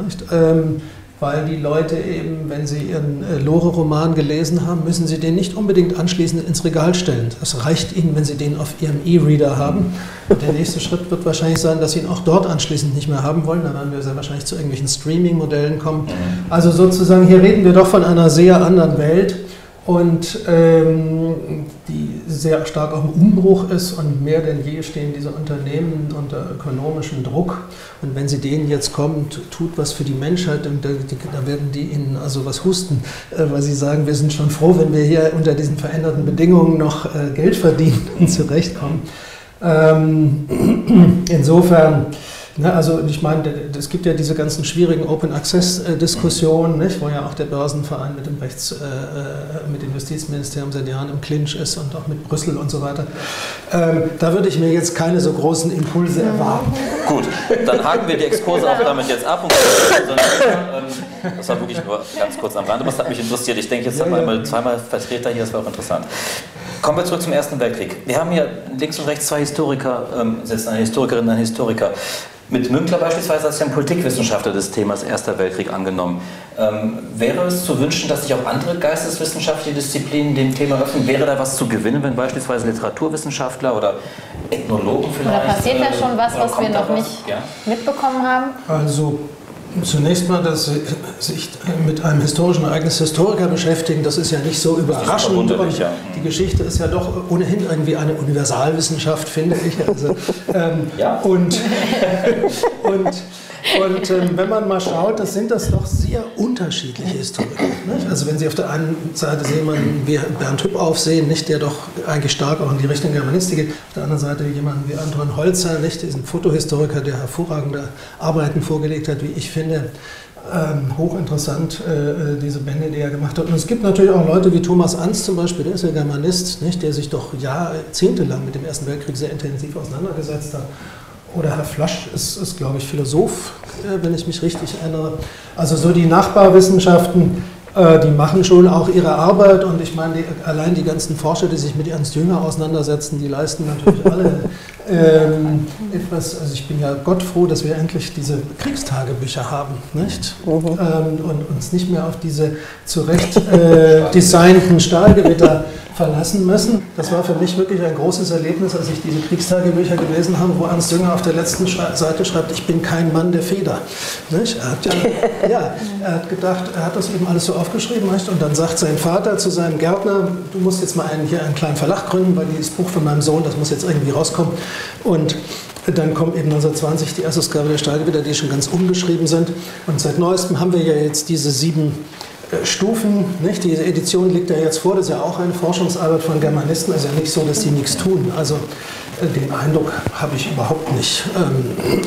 S4: Nicht? Ähm, weil die Leute eben, wenn sie ihren äh, Lore-Roman gelesen haben, müssen sie den nicht unbedingt anschließend ins Regal stellen. Das reicht ihnen, wenn sie den auf ihrem E-Reader haben. Und der nächste Schritt wird wahrscheinlich sein, dass sie ihn auch dort anschließend nicht mehr haben wollen. Dann werden wir sehr wahrscheinlich zu irgendwelchen Streaming-Modellen kommen. Also sozusagen, hier reden wir doch von einer sehr anderen Welt und ähm, die sehr stark auch im Umbruch ist und mehr denn je stehen diese Unternehmen unter ökonomischem Druck. Und wenn sie denen jetzt kommen, tut was für die Menschheit, und da, da werden die ihnen also was husten, äh, weil sie sagen, wir sind schon froh, wenn wir hier unter diesen veränderten Bedingungen noch äh, Geld verdienen und zurechtkommen. Ähm, insofern Ne, also ich meine, es gibt ja diese ganzen schwierigen Open Access Diskussionen, nicht, wo ja auch der Börsenverein mit dem Rechts, äh, äh, mit dem Justizministerium seit Jahren im Clinch ist und auch mit Brüssel und so weiter. Ähm, da würde ich mir jetzt keine so großen Impulse erwarten.
S3: Gut, dann haken wir die Exkurse auch damit jetzt ab. Und, ähm, das war wirklich nur ganz kurz am Rande, aber es hat mich interessiert. Ich denke, jetzt ja, haben wir ja. einmal zweimal Vertreter hier, das war auch interessant. Kommen wir zurück zum Ersten Weltkrieg. Wir haben hier links und rechts zwei Historiker, ähm, sitzen eine Historikerin und ein Historiker. Mit Münkler beispielsweise als ja ein Politikwissenschaftler des Themas Erster Weltkrieg angenommen. Ähm, wäre es zu wünschen, dass sich auch andere geisteswissenschaftliche Disziplinen dem Thema öffnen? Wäre da was zu gewinnen, wenn beispielsweise Literaturwissenschaftler oder Ethnologen vielleicht?
S1: Oder passiert da schon was, was wir noch nicht ja? mitbekommen haben?
S4: Also Zunächst mal, dass Sie sich mit einem historischen Ereignis Historiker beschäftigen, das ist ja nicht so überraschend.
S3: Ja.
S4: die Geschichte ist ja doch ohnehin irgendwie eine Universalwissenschaft, finde ich. Also, ähm, ja. Und, und und ähm, wenn man mal schaut, das sind das doch sehr unterschiedliche Historiker. Nicht? Also wenn Sie auf der einen Seite man wie Bernd Hüpp aufsehen, nicht, der doch eigentlich stark auch in die Richtung Germanistik geht. Auf der anderen Seite jemanden wie Anton Holzer, nicht, diesen Fotohistoriker, der hervorragende Arbeiten vorgelegt hat, wie ich finde. Ähm, hochinteressant, äh, äh diese Bände, die er gemacht hat. Und es gibt natürlich auch Leute wie Thomas Ans zum Beispiel, der ist ja Germanist, nicht, der sich doch jahrzehntelang mit dem Ersten Weltkrieg sehr intensiv auseinandergesetzt hat oder Herr Flasch ist, ist glaube ich, Philosoph, äh, wenn ich mich richtig erinnere. Also so die Nachbarwissenschaften, äh, die machen schon auch ihre Arbeit und ich meine, die, allein die ganzen Forscher, die sich mit Ernst Jünger auseinandersetzen, die leisten natürlich alle ähm, etwas. Also ich bin ja Gott froh, dass wir endlich diese Kriegstagebücher haben, nicht? Mhm. Ähm, und uns nicht mehr auf diese zurecht äh, designten Stahlgewitter verlassen müssen. Das war für mich wirklich ein großes Erlebnis, als ich diese Kriegstagebücher gelesen habe, wo Ernst Jünger auf der letzten Seite schreibt, ich bin kein Mann der Feder. Nicht? Er, hat ja, ja, er hat gedacht, er hat das eben alles so aufgeschrieben nicht? und dann sagt sein Vater zu seinem Gärtner, du musst jetzt mal einen, hier einen kleinen Verlag gründen, weil dieses Buch von meinem Sohn, das muss jetzt irgendwie rauskommen. Und dann kommt eben 1920 die erste Ausgabe der Stahlgewitter, die schon ganz umgeschrieben sind. Und seit neuestem haben wir ja jetzt diese sieben äh, Stufen. Nicht? Diese Edition liegt ja jetzt vor, das ist ja auch eine Forschungsarbeit von Germanisten, also ja nicht so, dass die nichts tun. Also äh, den Eindruck habe ich überhaupt nicht. Ähm,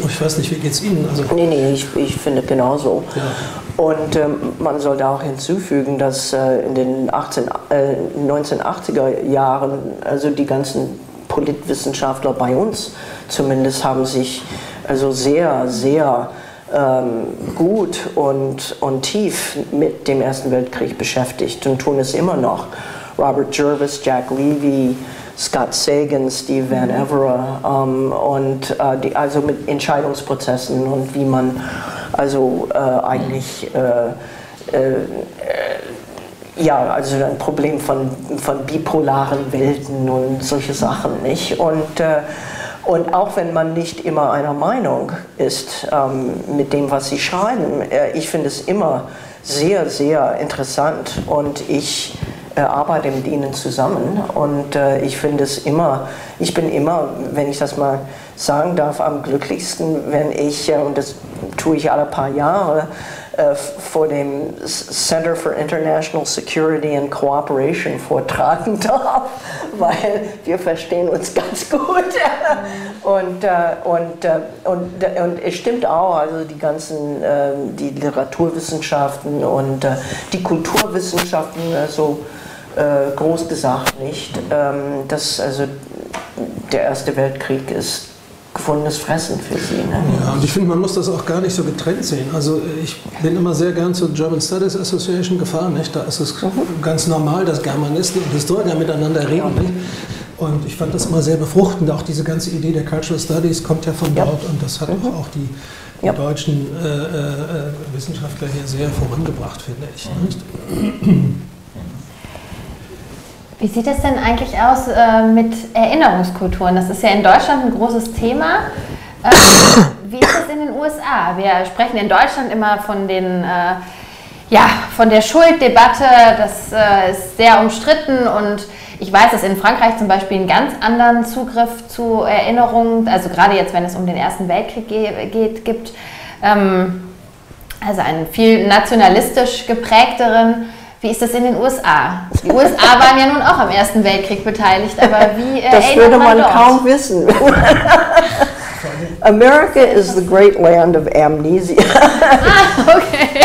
S4: ich weiß nicht, wie geht es Ihnen?
S2: Also, nee, nee, ich, ich finde genauso. Ja. Und ähm, man sollte auch hinzufügen, dass äh, in den 18, äh, 1980er Jahren, also die ganzen Politwissenschaftler bei uns zumindest haben sich also sehr, sehr ähm, gut und, und tief mit dem Ersten Weltkrieg beschäftigt und tun es immer noch. Robert Jervis, Jack Levy, Scott Sagan, Steve Van Evera ähm, und äh, die, also mit Entscheidungsprozessen und wie man also äh, eigentlich äh, äh ja, also ein Problem von, von bipolaren Welten und solche Sachen, nicht? Und äh, und auch wenn man nicht immer einer Meinung ist ähm, mit dem, was sie schreiben, äh, ich finde es immer sehr, sehr interessant und ich äh, arbeite mit ihnen zusammen und äh, ich finde es immer, ich bin immer, wenn ich das mal sagen darf, am glücklichsten, wenn ich, äh, und das tue ich alle paar Jahre, vor dem Center for International Security and Cooperation vortragen darf, weil wir verstehen uns ganz gut. und, äh, und, äh, und, und es stimmt auch, also die ganzen ähm, die Literaturwissenschaften und die Kulturwissenschaften, also groß gesagt nicht, ähm, dass also der Erste Weltkrieg ist gefundenes Fressen für sie. Ne?
S4: Ja, und ich finde, man muss das auch gar nicht so getrennt sehen. Also ich bin immer sehr gern zur German Studies Association gefahren. Nicht? Da ist es mhm. ganz normal, dass Germanisten und Historiker miteinander reden. Nicht? Und ich fand das immer sehr befruchtend. Auch diese ganze Idee der Cultural Studies kommt ja von ja. dort und das hat mhm. auch die, die ja. deutschen äh, äh, Wissenschaftler hier sehr vorangebracht, finde ich. Nicht?
S1: Wie sieht es denn eigentlich aus äh, mit Erinnerungskulturen? Das ist ja in Deutschland ein großes Thema. Äh, wie ist das in den USA? Wir sprechen in Deutschland immer von den äh, ja, von der Schulddebatte, das äh, ist sehr umstritten und ich weiß, dass in Frankreich zum Beispiel einen ganz anderen Zugriff zu Erinnerungen, also gerade jetzt, wenn es um den Ersten Weltkrieg geht, gibt, ähm, also einen viel nationalistisch geprägteren wie ist das in den USA? Die USA waren ja nun auch am Ersten Weltkrieg beteiligt, aber wie
S2: äh, Das würde man, man kaum wissen. America is the great land of amnesia. ah, okay.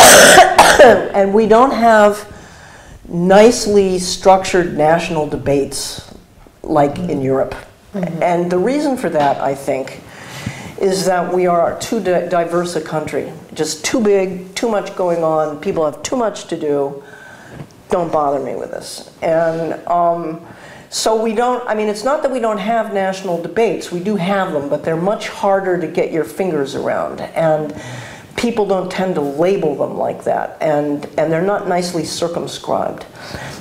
S2: and we don't have nicely structured national debates like in Europe. Mm-hmm. And the reason for that, I think, is that we are too di- diverse a country. Just too big, too much going on, people have too much to do don't bother me with this. And um, so we don't, I mean, it's not that we don't have national debates, we do have them, but they're much harder to get your fingers around. And people don't tend to label them like that, and, and they're not nicely circumscribed.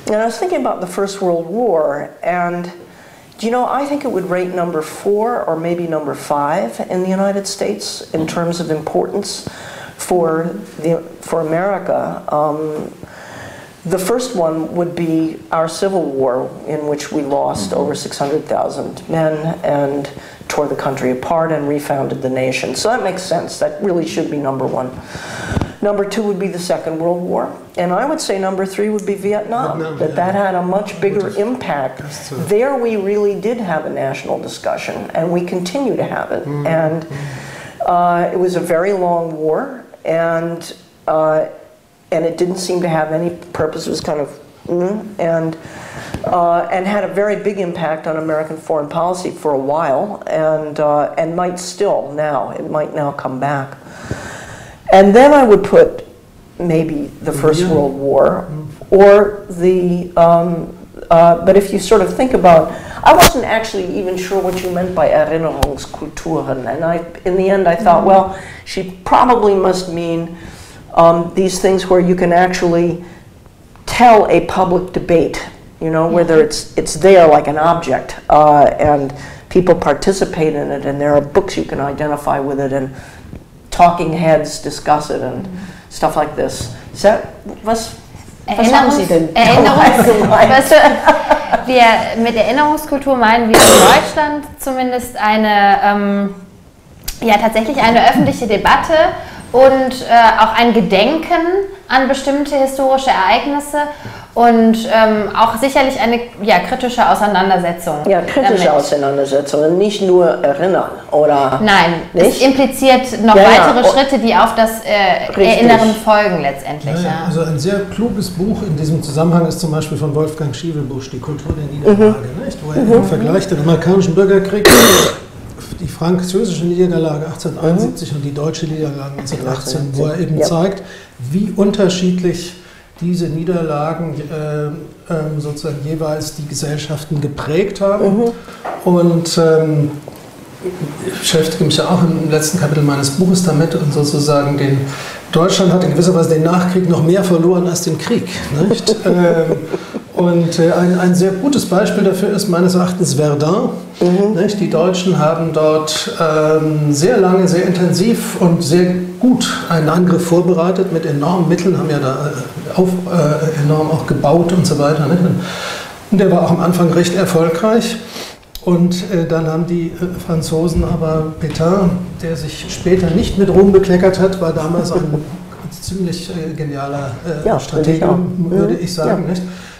S2: And I was thinking about the First World War, and do you know, I think it would rate number four or maybe number five in the United States in terms of importance for, the, for America. Um, the first one would be our Civil War, in which we lost mm-hmm. over 600,000 men and tore the country apart and refounded the nation. So that makes sense. That really should be number one. Number two would be the Second World War. And I would say number three would be Vietnam. Vietnam that yeah. that had a much bigger impact. There we really did have a national discussion, and we continue to have it. Mm-hmm. And uh, it was a very long war, and uh, and it didn't seem to have any purpose. It was kind of and uh, and had a very big impact on American foreign policy for a while, and uh, and might still now. It might now come back. And then I would put maybe the First
S4: Yeah.
S2: World War, or the. Um, uh, but if you sort of think about, I wasn't actually even sure what you meant by Erinnerungskulturen, and I, in the end, I thought, well, she probably must mean um, these things where you can actually tell a public debate, you know, whether it's it's there like an object, uh, and people participate in it, and there are books you can identify with it, and talking heads discuss it, and stuff like this. So, was? Was haben Sie denn
S1: Erinnerungs weißt du, wir, mit Erinnerungskultur meinen wir in Deutschland zumindest eine, ähm, ja tatsächlich eine öffentliche Debatte und äh, auch ein Gedenken an bestimmte historische Ereignisse und ähm, auch sicherlich eine ja, kritische Auseinandersetzung.
S2: Ja, kritische
S1: damit.
S2: Auseinandersetzungen, nicht nur erinnern oder.
S1: Nein,
S2: Nicht?
S1: es impliziert noch
S2: Ja, ja.
S1: weitere
S2: Oh.
S1: Schritte, die auf das äh. Erinnern folgen letztendlich.
S4: Ja, ja,
S1: Ja.
S4: also ein sehr kluges Buch in diesem Zusammenhang ist zum Beispiel von Wolfgang Schievelbusch, Die Kultur der Niederlage, nicht? wo er im Vergleich den amerikanischen Bürgerkrieg, die französische Niederlage 1871 und die deutsche Niederlage 1918, wo er eben
S2: Ja.
S4: zeigt, wie unterschiedlich diese Niederlagen äh, ähm, sozusagen jeweils die Gesellschaften geprägt haben. Und ähm, ich beschäftige mich ja auch im letzten Kapitel meines Buches damit und sozusagen den Deutschland hat in gewisser Weise den Nachkrieg noch mehr verloren als den Krieg. Nicht? ähm, und äh, ein, ein sehr gutes Beispiel dafür ist meines Erachtens Verdun. Nicht? Die Deutschen haben dort ähm, sehr lange, sehr intensiv und sehr gut einen Angriff vorbereitet mit enormen Mitteln, haben ja da äh, auf, äh, enorm auch gebaut und so weiter. Und der war auch am Anfang recht erfolgreich. Und äh, dann haben die äh, Franzosen aber Pétain, der sich später nicht mit Ruhm bekleckert hat, war damals ein ziemlich äh, genialer äh,
S2: Ja,
S4: Stratege, würde
S2: Mhm.
S4: ich sagen.
S2: Ja.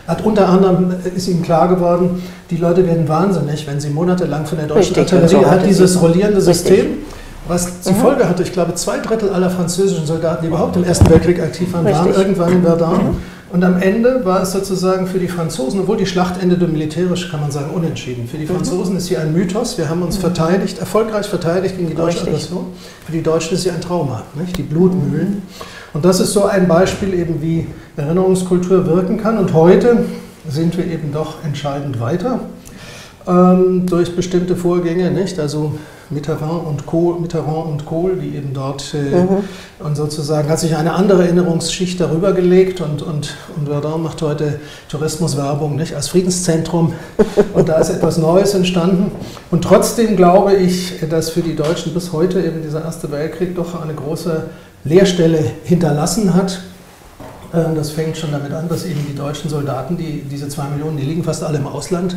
S4: Hat unter anderem äh, ist ihm klar geworden, die Leute werden wahnsinnig, wenn sie monatelang von der deutschen
S2: Richtig,
S4: Artillerie
S2: so
S4: hat dieses rollierende
S2: Richtig. Mhm.
S4: System, was zur Folge hatte, ich glaube, zwei Drittel aller französischen Soldaten, die überhaupt im Ersten Weltkrieg aktiv waren, waren
S2: Richtig. Mhm.
S4: irgendwann in Verdun. Und am Ende war es sozusagen für die Franzosen, obwohl die Schlacht endete militärisch, kann man sagen, unentschieden. Für die
S2: Mhm.
S4: Franzosen ist sie ein Mythos. Wir haben uns verteidigt, erfolgreich verteidigt gegen die deutsche
S2: Richtig.
S4: Aggression. Für die Deutschen ist sie ein Trauma, nicht? die Blutmühlen. Und das ist so ein Beispiel eben, wie Erinnerungskultur wirken kann. Und heute sind wir eben doch entscheidend weiter ähm, durch bestimmte Vorgänge, nicht? Also Mitterrand und Kohl, Mitterrand und Kohl, die eben dort äh, und sozusagen hat sich eine andere Erinnerungsschicht darüber gelegt und, und, und Verdun macht heute Tourismuswerbung nicht als Friedenszentrum und da ist etwas Neues entstanden und trotzdem glaube ich, dass für die Deutschen bis heute eben dieser Erste Weltkrieg doch eine große Leerstelle hinterlassen hat. Ähm, Das fängt schon damit an, dass eben die deutschen Soldaten, die, diese zwei Millionen, die liegen fast alle im Ausland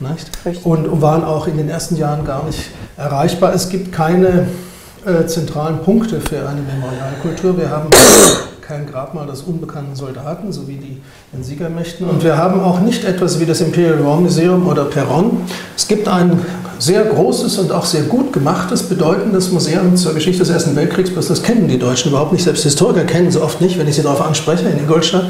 S4: nicht? Und, waren auch in den ersten Jahren gar nicht erreichbar. Es gibt keine äh, zentralen Punkte für eine Memorialkultur. Wir haben kein Grabmal des unbekannten Soldaten, so wie die in Siegermächten. Und wir haben auch nicht etwas wie das Imperial War Museum oder Perron. Es gibt ein sehr großes und auch sehr gut gemachtes, bedeutendes Museum zur Geschichte des Ersten Weltkriegs. Bloß das kennen die Deutschen überhaupt nicht. Selbst Historiker kennen sie oft nicht, wenn ich sie darauf anspreche, in Ingolstadt.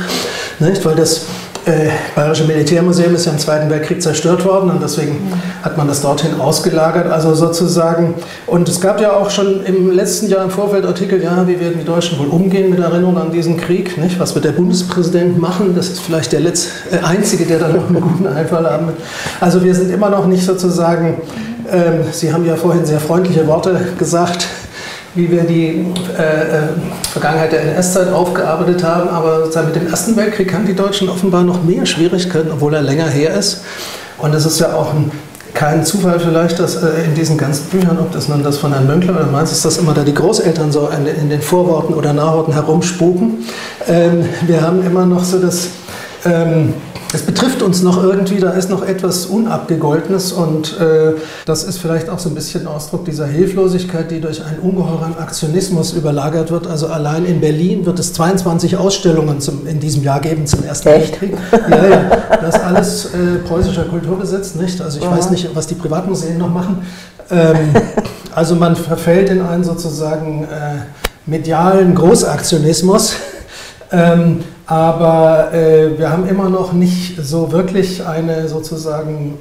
S4: Nicht? Weil das äh, Bayerische Militärmuseum ist ja im Zweiten Weltkrieg zerstört worden und deswegen hat man das dorthin ausgelagert. Also sozusagen, und es gab ja auch schon im letzten Jahr im Vorfeld Artikel, ja, wie werden die Deutschen wohl umgehen mit Erinnerung an diesen Krieg? Nicht? Was wird der Bundespräsident machen? Das ist vielleicht der letzte, äh, Einzige, der da noch einen guten Einfall haben wird. Also wir sind immer noch nicht sozusagen, ähm, Sie haben ja vorhin sehr freundliche Worte gesagt, wie wir die äh, äh, Vergangenheit der NS-Zeit aufgearbeitet haben. Aber mit dem Ersten Weltkrieg haben die Deutschen offenbar noch mehr Schwierigkeiten, obwohl er länger her ist. Und es ist ja auch ein, kein Zufall vielleicht, dass äh, in diesen ganzen Büchern, ob das nun das von Herrn Mönkler oder meins ist, dass immer da die Großeltern so in, in den Vorworten oder Nachworten herumspuken. Ähm, wir haben immer noch so das... Ähm, es betrifft uns noch irgendwie, da ist noch etwas Unabgegoltenes und äh, das ist vielleicht auch so ein bisschen Ausdruck dieser Hilflosigkeit, die durch einen ungeheuren Aktionismus überlagert wird. Also allein in Berlin wird es 22 Ausstellungen zum, in diesem Jahr geben zum Ersten
S2: Echt?
S4: Weltkrieg. Ja, ja, das ist alles äh, preußischer Kulturbesitz, nicht? Also ich weiß nicht, was die Privatmuseen noch machen. Ähm, also man verfällt in einen sozusagen äh, medialen Großaktionismus. Ähm, Aber äh, wir haben immer noch nicht so wirklich eine sozusagen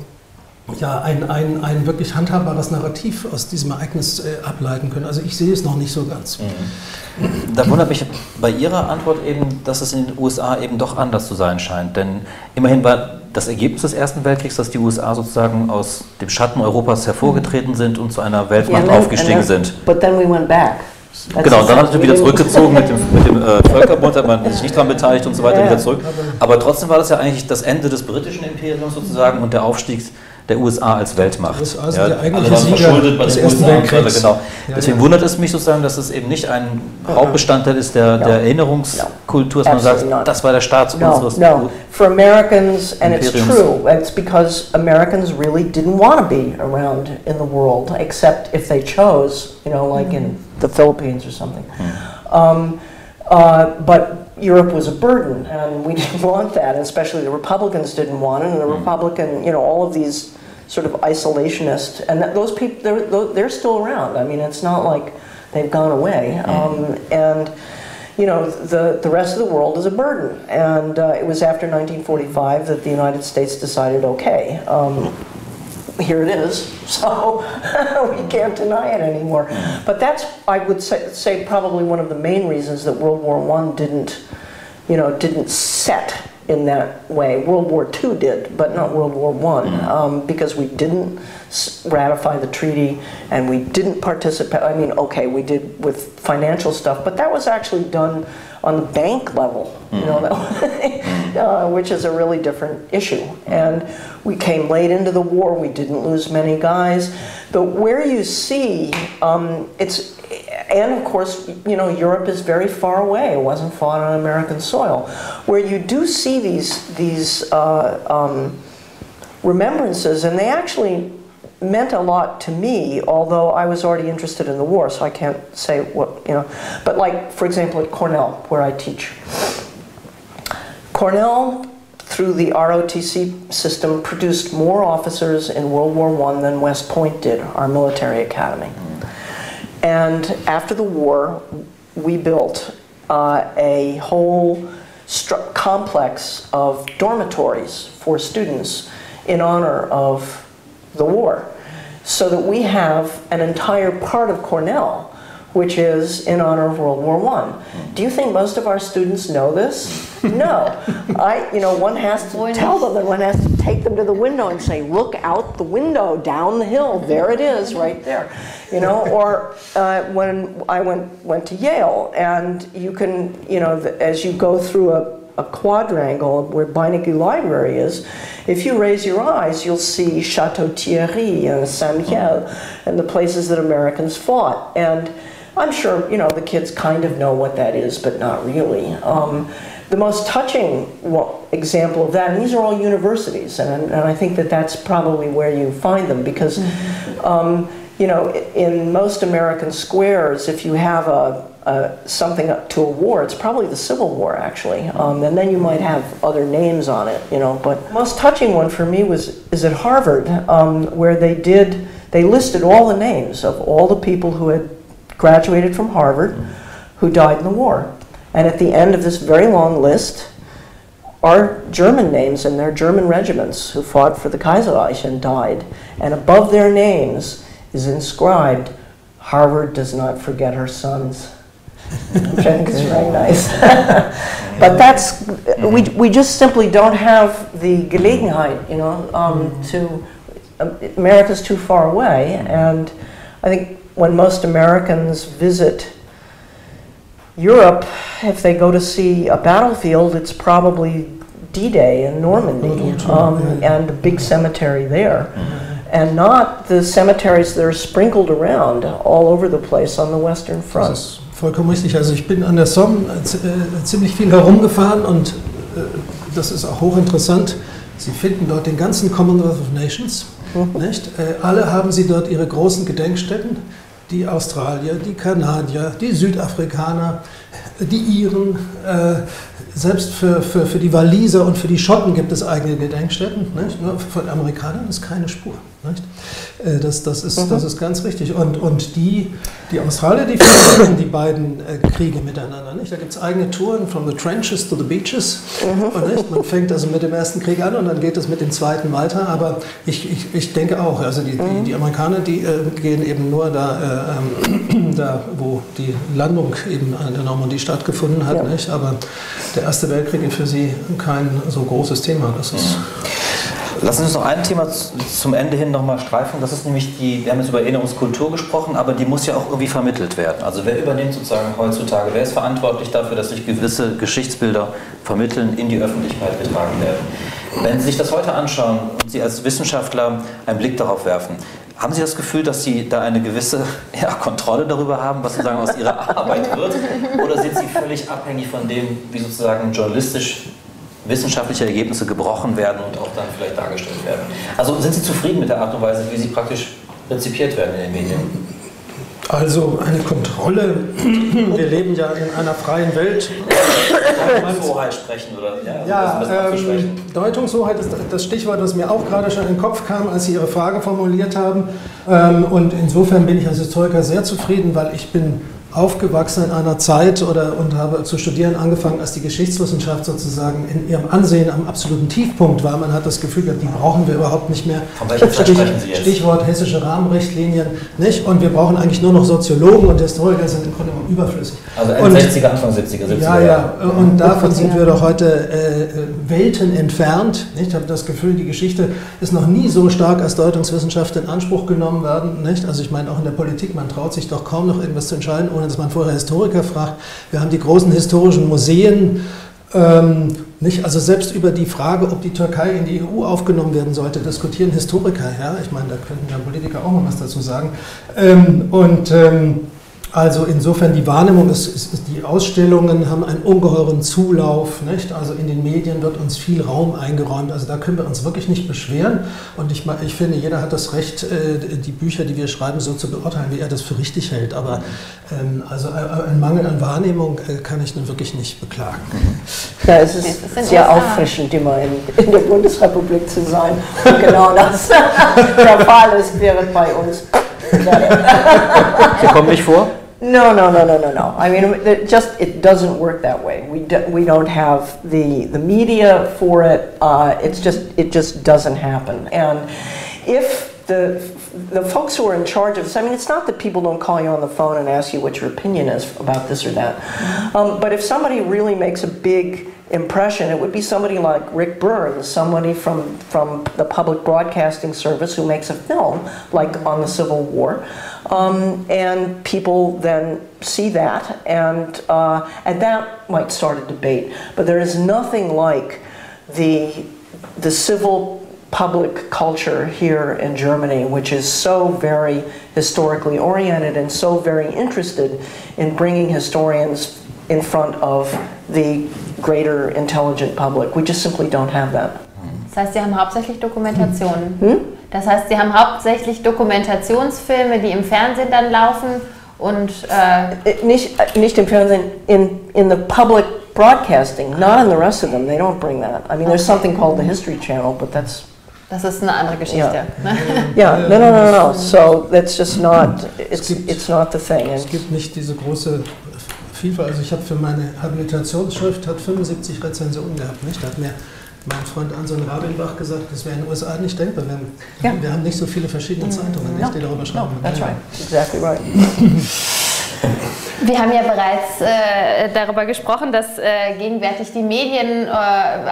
S4: ja, ein, ein, ein wirklich handhabbares Narrativ aus diesem Ereignis äh, ableiten können. Also ich sehe es noch nicht so ganz.
S3: Mhm. Da wundert mich bei Ihrer Antwort eben, dass es in den USA eben doch anders zu sein scheint. Denn immerhin war das Ergebnis des Ersten Weltkriegs, dass die USA sozusagen aus dem Schatten Europas hervorgetreten sind und zu einer Weltmacht yeah, aufgestiegen then, sind.
S2: But then we went back.
S3: That's genau, dann hat er wieder zurückgezogen mit dem, mit dem äh, Völkerbund, hat man sich nicht daran beteiligt und so weiter, yeah. wieder zurück. Aber trotzdem war das ja eigentlich das Ende des britischen Imperiums sozusagen und der Aufstieg der USA als Weltmacht.
S4: Das also ja, der eigentliche Sieger verschuldet bei des Ersten Weltkriegs.
S3: Genau. Deswegen ja, wundert es mich sozusagen, dass es eben nicht ein Hauptbestandteil ist der, der Erinnerungskultur, dass man sagt, not. das war der Start
S2: no, unseres No, for Americans, and it's true, it's because Americans really didn't want to be around in the world, except if they chose, you know, like in the Philippines or something. Hmm. Um, uh, but Europe was a burden, and we didn't want that, especially the Republicans didn't want it, and the hmm. Republican, you know, all of these sort of isolationist, and those people they're, they're still around. I mean, it's not like they've gone away, mm-hmm. um, and you know the the rest of the world is a burden. And uh, it was after 1945 that the United States decided, okay. Um, here it is, so we can't deny it anymore. Mm-hmm. But that's, I would say, say, probably one of the main reasons that World War I didn't, you know, didn't set in that way. World War II did, but not World War I, mm-hmm. um, because we didn't ratify the treaty and we didn't participate. I mean, okay, we did with financial stuff, but that was actually done on the bank level, you know, mm-hmm. uh, which is a really different issue. And we came late into the war. We didn't lose many guys, but where you see, um, it's and of course, you know, Europe is very far away. It wasn't fought on American soil. Where you do see these these uh, um, remembrances, and they actually meant a lot to me. Although I was already interested in the war, so I can't say what you know. But like, for example, at Cornell, where I teach, Cornell. Through the ROTC system, produced more officers in World War I than West Point did, our military academy. And after the war, we built uh, a whole complex of dormitories for students in honor of the war. So that we have an entire part of Cornell which is in honor of World War I. Do you think most of our students know this? No. I, you know, one has to tell them, and one has to take them to the window and say, "Look out the window, down the hill. There it is, right there." You know, or uh, when I went went to Yale, and you can, you know, as you go through a a quadrangle where Beinecke Library is, if you raise your eyes, you'll see Chateau Thierry and Saint Michel and the places that Americans fought. And I'm sure, you know, the kids kind of know what that is, but not really. Um, the most touching example of that, and these are all universities, and, and I think that that's probably where you find them because, mm-hmm. um, you know, in most American squares, if you have a, a, something up to a war, it's probably the Civil War actually, um, and then you might have other names on it, you know. But the most touching one for me was is at Harvard, um, where they did they listed all the names of all the people who had graduated from Harvard, who died in the war. And at the end of this very long list are German names and their German regiments who fought for the Kaiserreich and died. And above their names is inscribed, Harvard does not forget her sons. Which I think is very nice. but that's, we, we just simply don't have the Gelegenheit, you know, um, to, um, America's too far away. And I think when most Americans visit Europe, if they go to see a battlefield, it's probably D-Day in Normandy um, and a big cemetery there. Mm-hmm. And not the cemeteries that are sprinkled around all over the place on the Western Front.
S4: Das ist vollkommen richtig. Also ich bin an der Somme äh, ziemlich viel herumgefahren und äh, das ist auch hochinteressant. Sie finden dort den ganzen Commonwealth of Nations. Mhm. Nicht? Äh, alle haben sie dort ihre großen Gedenkstätten die Australier, die Kanadier, die Südafrikaner, die Iren, äh, selbst für, für, für die Waliser und für die Schotten gibt es eigene Gedenkstätten. Nicht? Nur von Amerikanern ist keine Spur. Nicht? Äh, das, das, ist, mhm. das ist ganz richtig. Und, und die, die Australier, die führen die beiden äh, Kriege miteinander. Nicht? Da gibt es eigene Touren, from the trenches to the beaches. Mhm. Nicht? Man fängt also mit dem ersten Krieg an und dann geht es mit dem zweiten weiter. Aber ich, ich, ich denke auch, also die, mhm. die, die, Amerikaner, die äh, gehen eben nur da, äh, da, wo die Landung eben an der Normandie stattgefunden hat. Ja. Nicht? Aber der Erste Weltkrieg ist für sie kein so großes Thema. Das ist
S3: Lassen Sie uns noch ein Thema zum Ende hin nochmal streifen. Das ist nämlich die, wir haben jetzt über Erinnerungskultur gesprochen, aber die muss ja auch irgendwie vermittelt werden. Also wer übernimmt sozusagen heutzutage, wer ist verantwortlich dafür, dass sich gewisse Geschichtsbilder vermitteln, in die Öffentlichkeit getragen werden? Wenn Sie sich das heute anschauen und Sie als Wissenschaftler einen Blick darauf werfen, haben Sie das Gefühl, dass Sie da eine gewisse ja, Kontrolle darüber haben, was sozusagen aus Ihrer Arbeit wird? Oder sind Sie völlig abhängig von dem, wie sozusagen journalistisch wissenschaftliche Ergebnisse gebrochen werden und auch dann vielleicht dargestellt werden. Also sind Sie zufrieden mit der Art und Weise, wie sie praktisch rezipiert werden in den Medien?
S4: Also eine Kontrolle. Wir leben ja in einer freien Welt.
S3: Deutungshoheit sprechen oder
S4: ja, ja ähm, Deutungshoheit ist das Stichwort, das mir auch gerade schon in den Kopf kam, als Sie Ihre Frage formuliert haben. Ähm, und insofern bin ich als Historiker sehr zufrieden, weil ich bin aufgewachsen in einer Zeit oder und habe zu studieren angefangen, als die Geschichtswissenschaft sozusagen in ihrem Ansehen am absoluten Tiefpunkt war. Man hat das Gefühl gehabt, die brauchen wir überhaupt nicht mehr.
S3: Von Stich, sprechen Sie jetzt?
S4: Stichwort hessische Rahmenrichtlinien, nicht? Und wir brauchen eigentlich nur noch Soziologen und Historiker sind im Grunde genommen überflüssig.
S3: Also Ende 60er, Anfang 70er, 70er.
S4: Ja, ja. Und davon sind wir doch heute äh, Welten entfernt. Nicht? Ich habe das Gefühl, die Geschichte ist noch nie so stark als Deutungswissenschaft in Anspruch genommen worden. Nicht? Also ich meine auch in der Politik, man traut sich doch kaum noch irgendwas zu entscheiden, ohne dass man vorher Historiker fragt. Wir haben die großen historischen Museen. Ähm, nicht? Also selbst über die Frage, ob die Türkei in die EU aufgenommen werden sollte, diskutieren Historiker. Ja? Ich meine, da könnten ja Politiker auch mal was dazu sagen. Ähm, und ähm, also insofern die Wahrnehmung ist, ist, ist, die Ausstellungen haben einen ungeheuren Zulauf, nicht? Also in den Medien wird uns viel Raum eingeräumt. Also da können wir uns wirklich nicht beschweren. Und ich, ich finde, jeder hat das Recht, äh, die Bücher, die wir schreiben, so zu beurteilen, wie er das für richtig hält. Aber ähm, also äh, ein Mangel an Wahrnehmung äh, kann ich nun wirklich nicht beklagen.
S2: Ja, es ist sehr auffrischend, immer in, in der Bundesrepublik zu sein. genau das der Fall ist, während bei uns.
S3: Sie kommen nicht vor?
S2: No, no, no, no, no, no. I mean, it just it doesn't work that way. We do, we don't have the the media for it. Uh, it's just it just doesn't happen. And if the the folks who are in charge of this, I mean, it's not that people don't call you on the phone and ask you what your opinion is about this or that. Um, but if somebody really makes a big impression, it would be somebody like Rick Burns, somebody from, from the public broadcasting service who makes a film like on the Civil War. Um, and people then see that, and, uh, and that might start a debate. But there is nothing like the, the civil public culture here in Germany, which is so very historically oriented and so very interested in bringing historians in front of the greater intelligent public. We just simply don't have that.
S1: Das heißt, Sie haben hauptsächlich Dokumentationen. Hm? Das heißt, Sie haben hauptsächlich Dokumentationsfilme, die im Fernsehen dann laufen und
S2: äh, nicht, äh, nicht im Fernsehen, in, in the public broadcasting, not in the rest of them. They don't bring that. I mean, there's something called the History Channel, but that's
S1: das ist eine andere Geschichte.
S2: Yeah, yeah. no, no, no, no. So that's just not. It's, it's not the thing.
S4: Es gibt nicht diese große Vielfalt. Also ich habe für meine Habilitationsschrift hat 75 Rezensionen gehabt. Nicht? Da hat mir mein Freund Anson Rabinbach gesagt, das wäre in den USA nicht denkbar. Wir haben, ja. wir haben nicht so viele verschiedene mm. Zeitungen, nicht, die darüber schreiben.
S2: No, that's right. Exactly right.
S1: Wir haben ja bereits äh, darüber gesprochen, dass äh, gegenwärtig die Medien äh,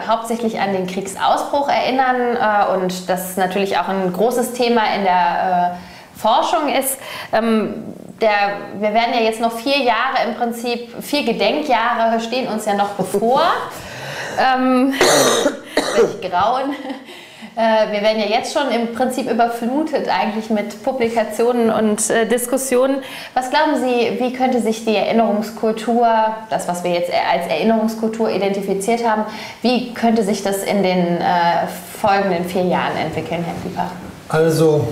S1: hauptsächlich an den Kriegsausbruch erinnern äh, und das natürlich auch ein großes Thema in der äh, Forschung ist. Ähm, der, wir werden ja jetzt noch vier Jahre im Prinzip, vier Gedenkjahre stehen uns ja noch bevor. ähm, welch Grauen. Äh, wir werden ja jetzt schon im Prinzip überflutet eigentlich mit Publikationen und äh, Diskussionen. Was glauben Sie, wie könnte sich die Erinnerungskultur, das was wir jetzt als Erinnerungskultur identifiziert haben, wie könnte sich das in den äh, folgenden vier Jahren entwickeln, Herr Pieper?
S4: Also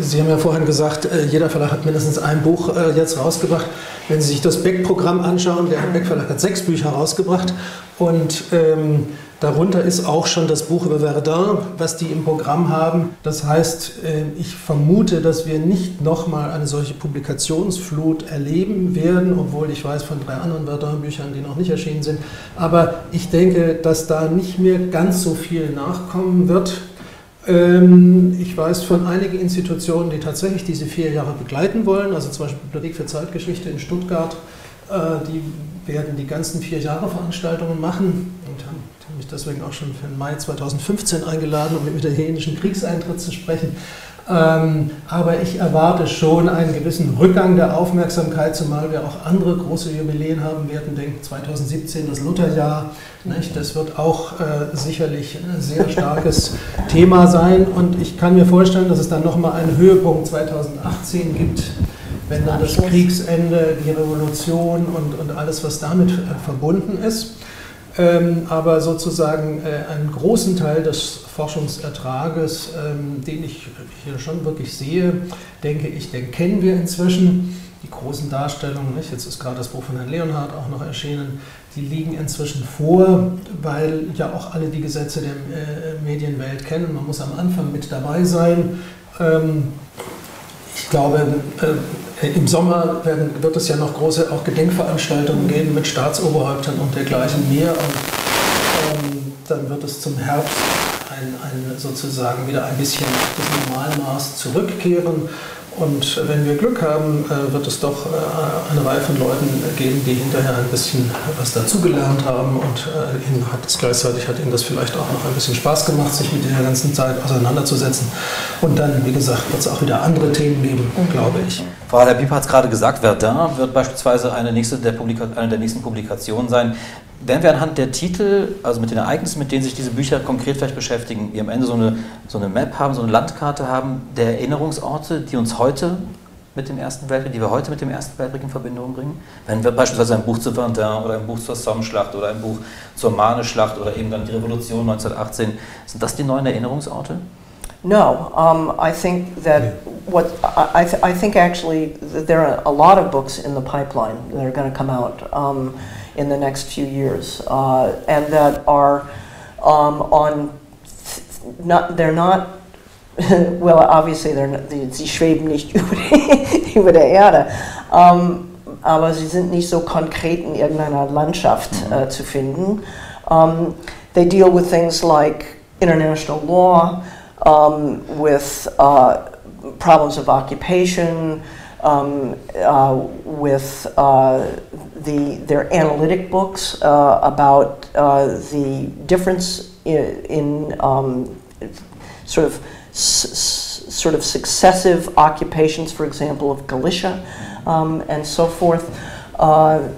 S4: Sie haben ja vorhin gesagt, äh, jeder Verlag hat mindestens ein Buch äh, jetzt rausgebracht. Wenn Sie sich das Beck-Programm anschauen, der Beck Verlag hat sechs Bücher rausgebracht und ähm, darunter ist auch schon das Buch über Verdun, was die im Programm haben. Das heißt, äh, ich vermute, dass wir nicht nochmal eine solche Publikationsflut erleben werden, obwohl ich weiß von drei anderen Verdun-Büchern, die noch nicht erschienen sind. Aber ich denke, dass da nicht mehr ganz so viel nachkommen wird. Ähm, ich weiß von einigen Institutionen, die tatsächlich diese vier Jahre begleiten wollen, also zum Beispiel Bibliothek für Zeitgeschichte in Stuttgart, äh, die werden die ganzen vier Jahre Veranstaltungen machen und haben mich deswegen auch schon für den Mai 2015 eingeladen, um mit dem italienischen Kriegseintritt zu sprechen. Ähm, aber ich erwarte schon einen gewissen Rückgang der Aufmerksamkeit, zumal wir auch andere große Jubiläen haben werden. Denken 2017 das Lutherjahr. Nicht? Das wird auch äh, sicherlich ein sehr starkes Thema sein. Und ich kann mir vorstellen, dass es dann nochmal einen Höhepunkt 2018 gibt, wenn dann das Kriegsende, die Revolution und, und alles, was damit äh, verbunden ist. Ähm, aber sozusagen äh, einen großen Teil des Forschungsertrages, ähm, den ich hier schon wirklich sehe, denke ich, den kennen wir inzwischen. Die großen Darstellungen, nicht? jetzt ist gerade das Buch von Herrn Leonhardt auch noch erschienen, die liegen inzwischen vor, weil ja auch alle die Gesetze der äh, Medienwelt kennen. Man muss am Anfang mit dabei sein. Ähm, ich glaube, äh, im Sommer werden, wird es ja noch große auch Gedenkveranstaltungen geben mit Staatsoberhäuptern und dergleichen mehr. Und ähm, dann wird es zum Herbst ein, ein sozusagen wieder ein bisschen das Normalmaß zurückkehren. Und wenn wir Glück haben, äh, wird es doch äh, eine Reihe von Leuten geben, die hinterher ein bisschen was dazugelernt haben und äh, ihnen hat es gleichzeitig hat ihnen das vielleicht auch noch ein bisschen Spaß gemacht, sich mit der ganzen Zeit auseinanderzusetzen. Und dann, wie gesagt, wird es auch wieder andere Themen geben, mhm. glaube ich.
S3: Frau Haller Bieber hat es gerade gesagt, Verdun wird beispielsweise eine, nächste der eine der nächsten Publikationen sein. Werden wir anhand der Titel, also mit den Ereignissen, mit denen sich diese Bücher konkret vielleicht beschäftigen, wir am Ende so eine, so eine Map haben, so eine Landkarte haben der Erinnerungsorte, die uns heute mit dem Ersten Weltkrieg, die wir heute mit dem Ersten Weltkrieg in Verbindung bringen? Wenn wir beispielsweise ein Buch zu Verdun oder ein Buch zur Somme-Schlacht oder ein Buch zur Marne-Schlacht oder eben dann die Revolution 1918, sind das die neuen Erinnerungsorte?
S2: No, um, I think that what I, th I, think actually that there are a lot of books in the pipeline that are going to come out. Um, in the next few years, uh, and that are um, on not they're not well obviously they're not, sie schweben nicht über der Erde, um, aber sie sind nicht so konkret in irgendeiner Landschaft uh, zu finden. Um, they deal with things like international law, um, with uh, problems of occupation, um, uh, with uh, the, their analytic books uh, about uh, the difference in, in um, sort of sort of successive occupations, for example, of Galicia um, and so forth. Uh,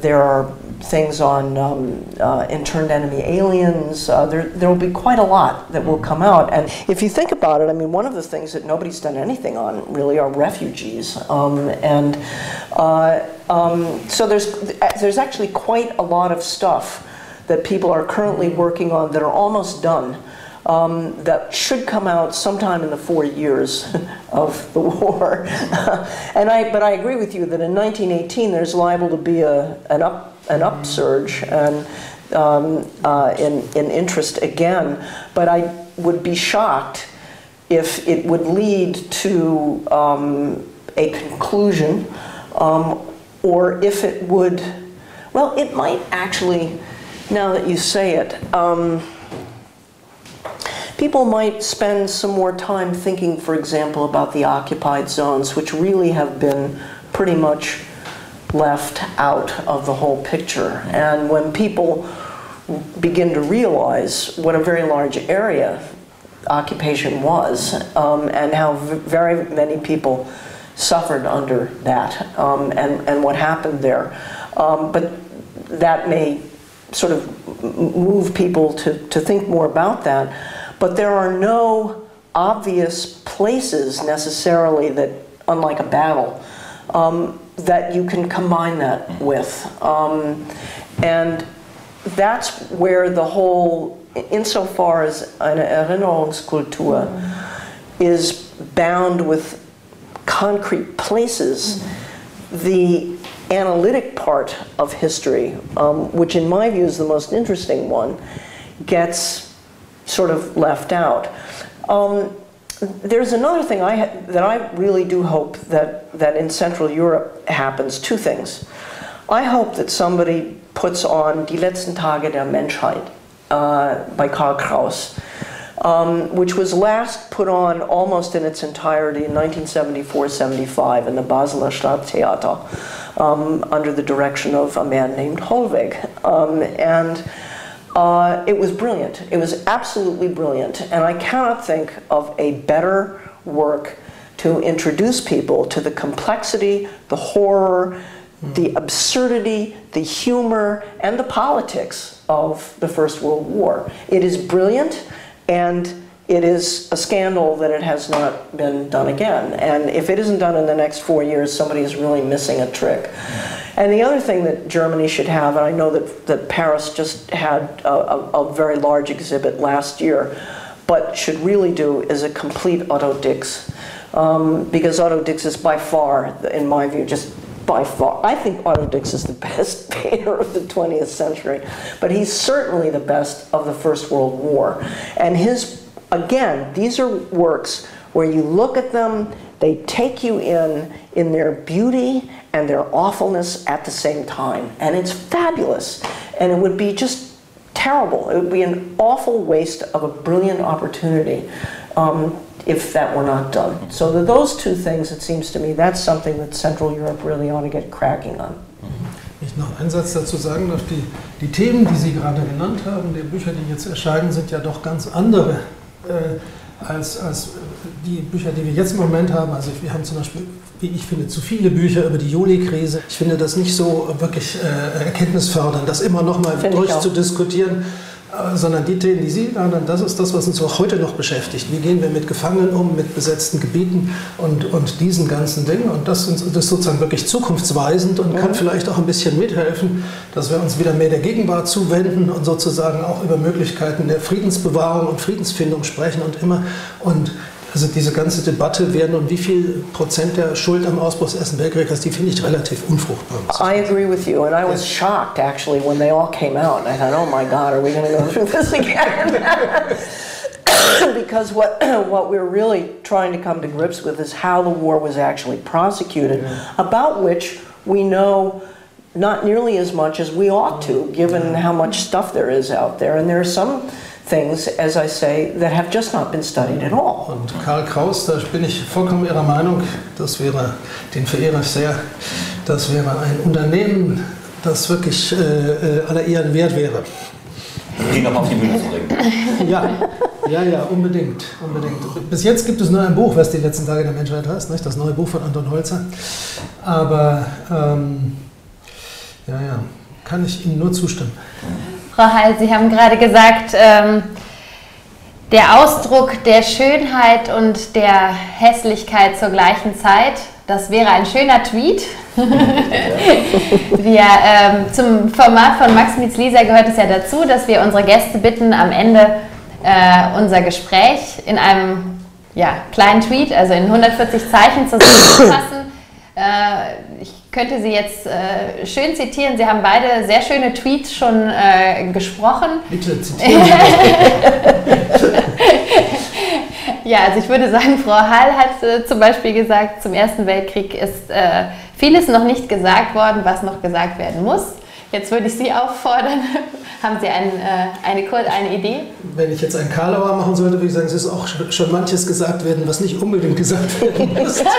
S2: there are things on um, uh, interned enemy aliens. Uh, there, there will be quite a lot that will come out. And if you think about it, I mean, one of the things that nobody's done anything on really are refugees. Um, and uh, um, so there's, there's actually quite a lot of stuff that people are currently working on that are almost done. Um, that should come out sometime in the four years of the war. and I, but I agree with you that in 1918 there's liable to be a, an up an upsurge and um, uh, in, in interest again. But I would be shocked if it would lead to um, a conclusion um, or if it would, well, it might actually, now that you say it, um, people might spend some more time thinking, for example, about the occupied zones, which really have been pretty much left out of the whole picture. And when people begin to realize what a very large area occupation was um, and how very many people suffered under that um, and, and what happened there. Um, but that may sort of move people to, to think more about that. But there are no obvious places necessarily that, unlike a battle, um, that you can combine that with. Um, and that's where the whole, insofar as eine Erinnerungskultur is bound with concrete places, the analytic part of history, um, which in my view is the most interesting one, gets sort of left out. Um, there's another thing I that I really do hope that, that in Central Europe happens. Two things. I hope that somebody puts on Die letzten Tage der Menschheit uh, by Karl Kraus, um, which was last put on almost in its entirety in 1974-75 in the Basler Stadttheater um, under the direction of a man named Holweg. Um, and uh, it was brilliant. It was absolutely brilliant. And I cannot think of a better work to introduce people to the complexity, the horror, the absurdity, the humor, and the politics of the First World War. It is brilliant, and it is a scandal that it has not been done again. And if it isn't done in the next four years, somebody is really missing a trick. And the other thing that Germany should have, and I know that, that Paris just had a, a, a very large exhibit last year, but should really do is a complete Otto Dix. Um, because Otto Dix is by far, in my view, just by far. I think Otto Dix is the best painter of the 20th century, but he's certainly the best of the First World War. And his, again, these are works where you look at them, they take you in in their beauty and their awfulness at the same time. And it's fabulous. And it would be just terrible. It would be an awful waste of a brilliant opportunity um, if that were not done. So the, those two things, it seems to me, that's something that Central Europe really ought to get cracking on.
S4: Ich noch einen Satz dazu sagen darf. Die, die Themen, die Sie gerade genannt haben, der Bücher, die jetzt erscheinen, sind ja doch ganz andere äh, als, als die Bücher, die wir jetzt im Moment haben. Also wir haben zum Beispiel, wie ich finde, zu viele Bücher über die Juli-Krise. Ich finde das nicht so wirklich äh, erkenntnisfördernd, das immer noch mal durchzudiskutieren. Äh, sondern die Themen, die Sie genannt das ist das, was uns auch heute noch beschäftigt. Wie gehen wir mit Gefangenen um, mit besetzten Gebieten und, und diesen ganzen Dingen? Und das, das ist sozusagen wirklich zukunftsweisend und kann vielleicht auch ein bisschen mithelfen, dass wir uns wieder mehr der Gegenwart zuwenden und sozusagen auch über Möglichkeiten der Friedensbewahrung und Friedensfindung sprechen und immer und also diese ganze Debatte, wer nun wie viel Prozent der Schuld am Ausbruch des Ersten Weltkriegs, die finde ich relativ unfruchtbar.
S2: I agree with you, and I was shocked actually when they all came out. And I thought, oh my God, are we going to go through this again? because what, what we're really trying to come to grips with is how the war was actually prosecuted, about which we know not nearly as much as we ought to, given how much stuff there is out there. And there are some things, as I say, that have just not been studied at all.
S4: Und Karl Kraus, da bin ich vollkommen Ihrer Meinung, das wäre, den verehre ich sehr, das wäre ein Unternehmen, das wirklich äh, äh aller Ehren wert wäre.
S3: Die nochmal auf die Bühne zu bringen.
S4: Ja, ja, ja, unbedingt, unbedingt. Bis jetzt gibt es nur ein Buch, was die letzten Tage der Menschheit heißt, nicht? das neue Buch von Anton Holzer. Aber ähm, ja, ja, kann ich Ihnen nur zustimmen.
S1: Frau Heil, Sie haben gerade gesagt, ähm, der Ausdruck der Schönheit und der Hässlichkeit zur gleichen Zeit, das wäre ein schöner Tweet. wir, ähm, zum Format von Max Mietz Lisa gehört es ja dazu, dass wir unsere Gäste bitten, am Ende äh, unser Gespräch in einem ja, kleinen Tweet, also in 140 Zeichen zusammenzufassen. Äh, ich könnte Sie jetzt äh, schön zitieren. Sie haben beide sehr schöne Tweets schon äh, gesprochen.
S4: Bitte zitieren.
S1: ja, also ich würde sagen, Frau Hall hat äh, zum Beispiel gesagt, zum Ersten Weltkrieg ist äh, vieles noch nicht gesagt worden, was noch gesagt werden muss. Jetzt würde ich Sie auffordern. Haben Sie ein, äh, eine, eine Idee?
S4: Wenn ich jetzt einen Karlauer machen sollte, würde ich sagen, es ist auch schon manches gesagt werden, was nicht unbedingt gesagt werden muss. das
S1: ist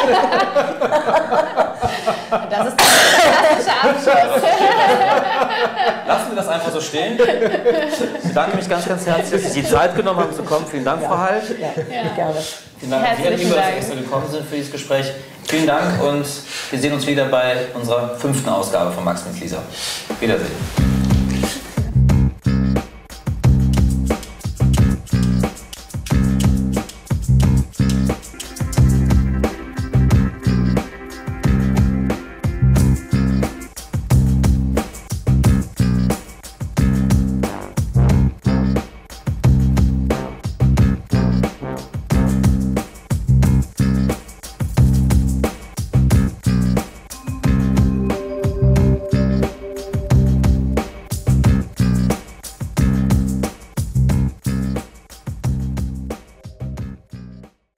S1: der klassische Abschluss.
S3: Lassen wir das einfach so stehen. Ich bedanke mich ganz, ganz herzlich, dass Sie die Zeit genommen haben zu kommen. Vielen Dank, Frau Hall. Ja, ja. gerne. Vielen Dank, dass Sie gekommen sind für dieses Gespräch. Vielen Dank und wir sehen uns wieder bei unserer fünften Ausgabe von Max mit Lisa. Wiedersehen.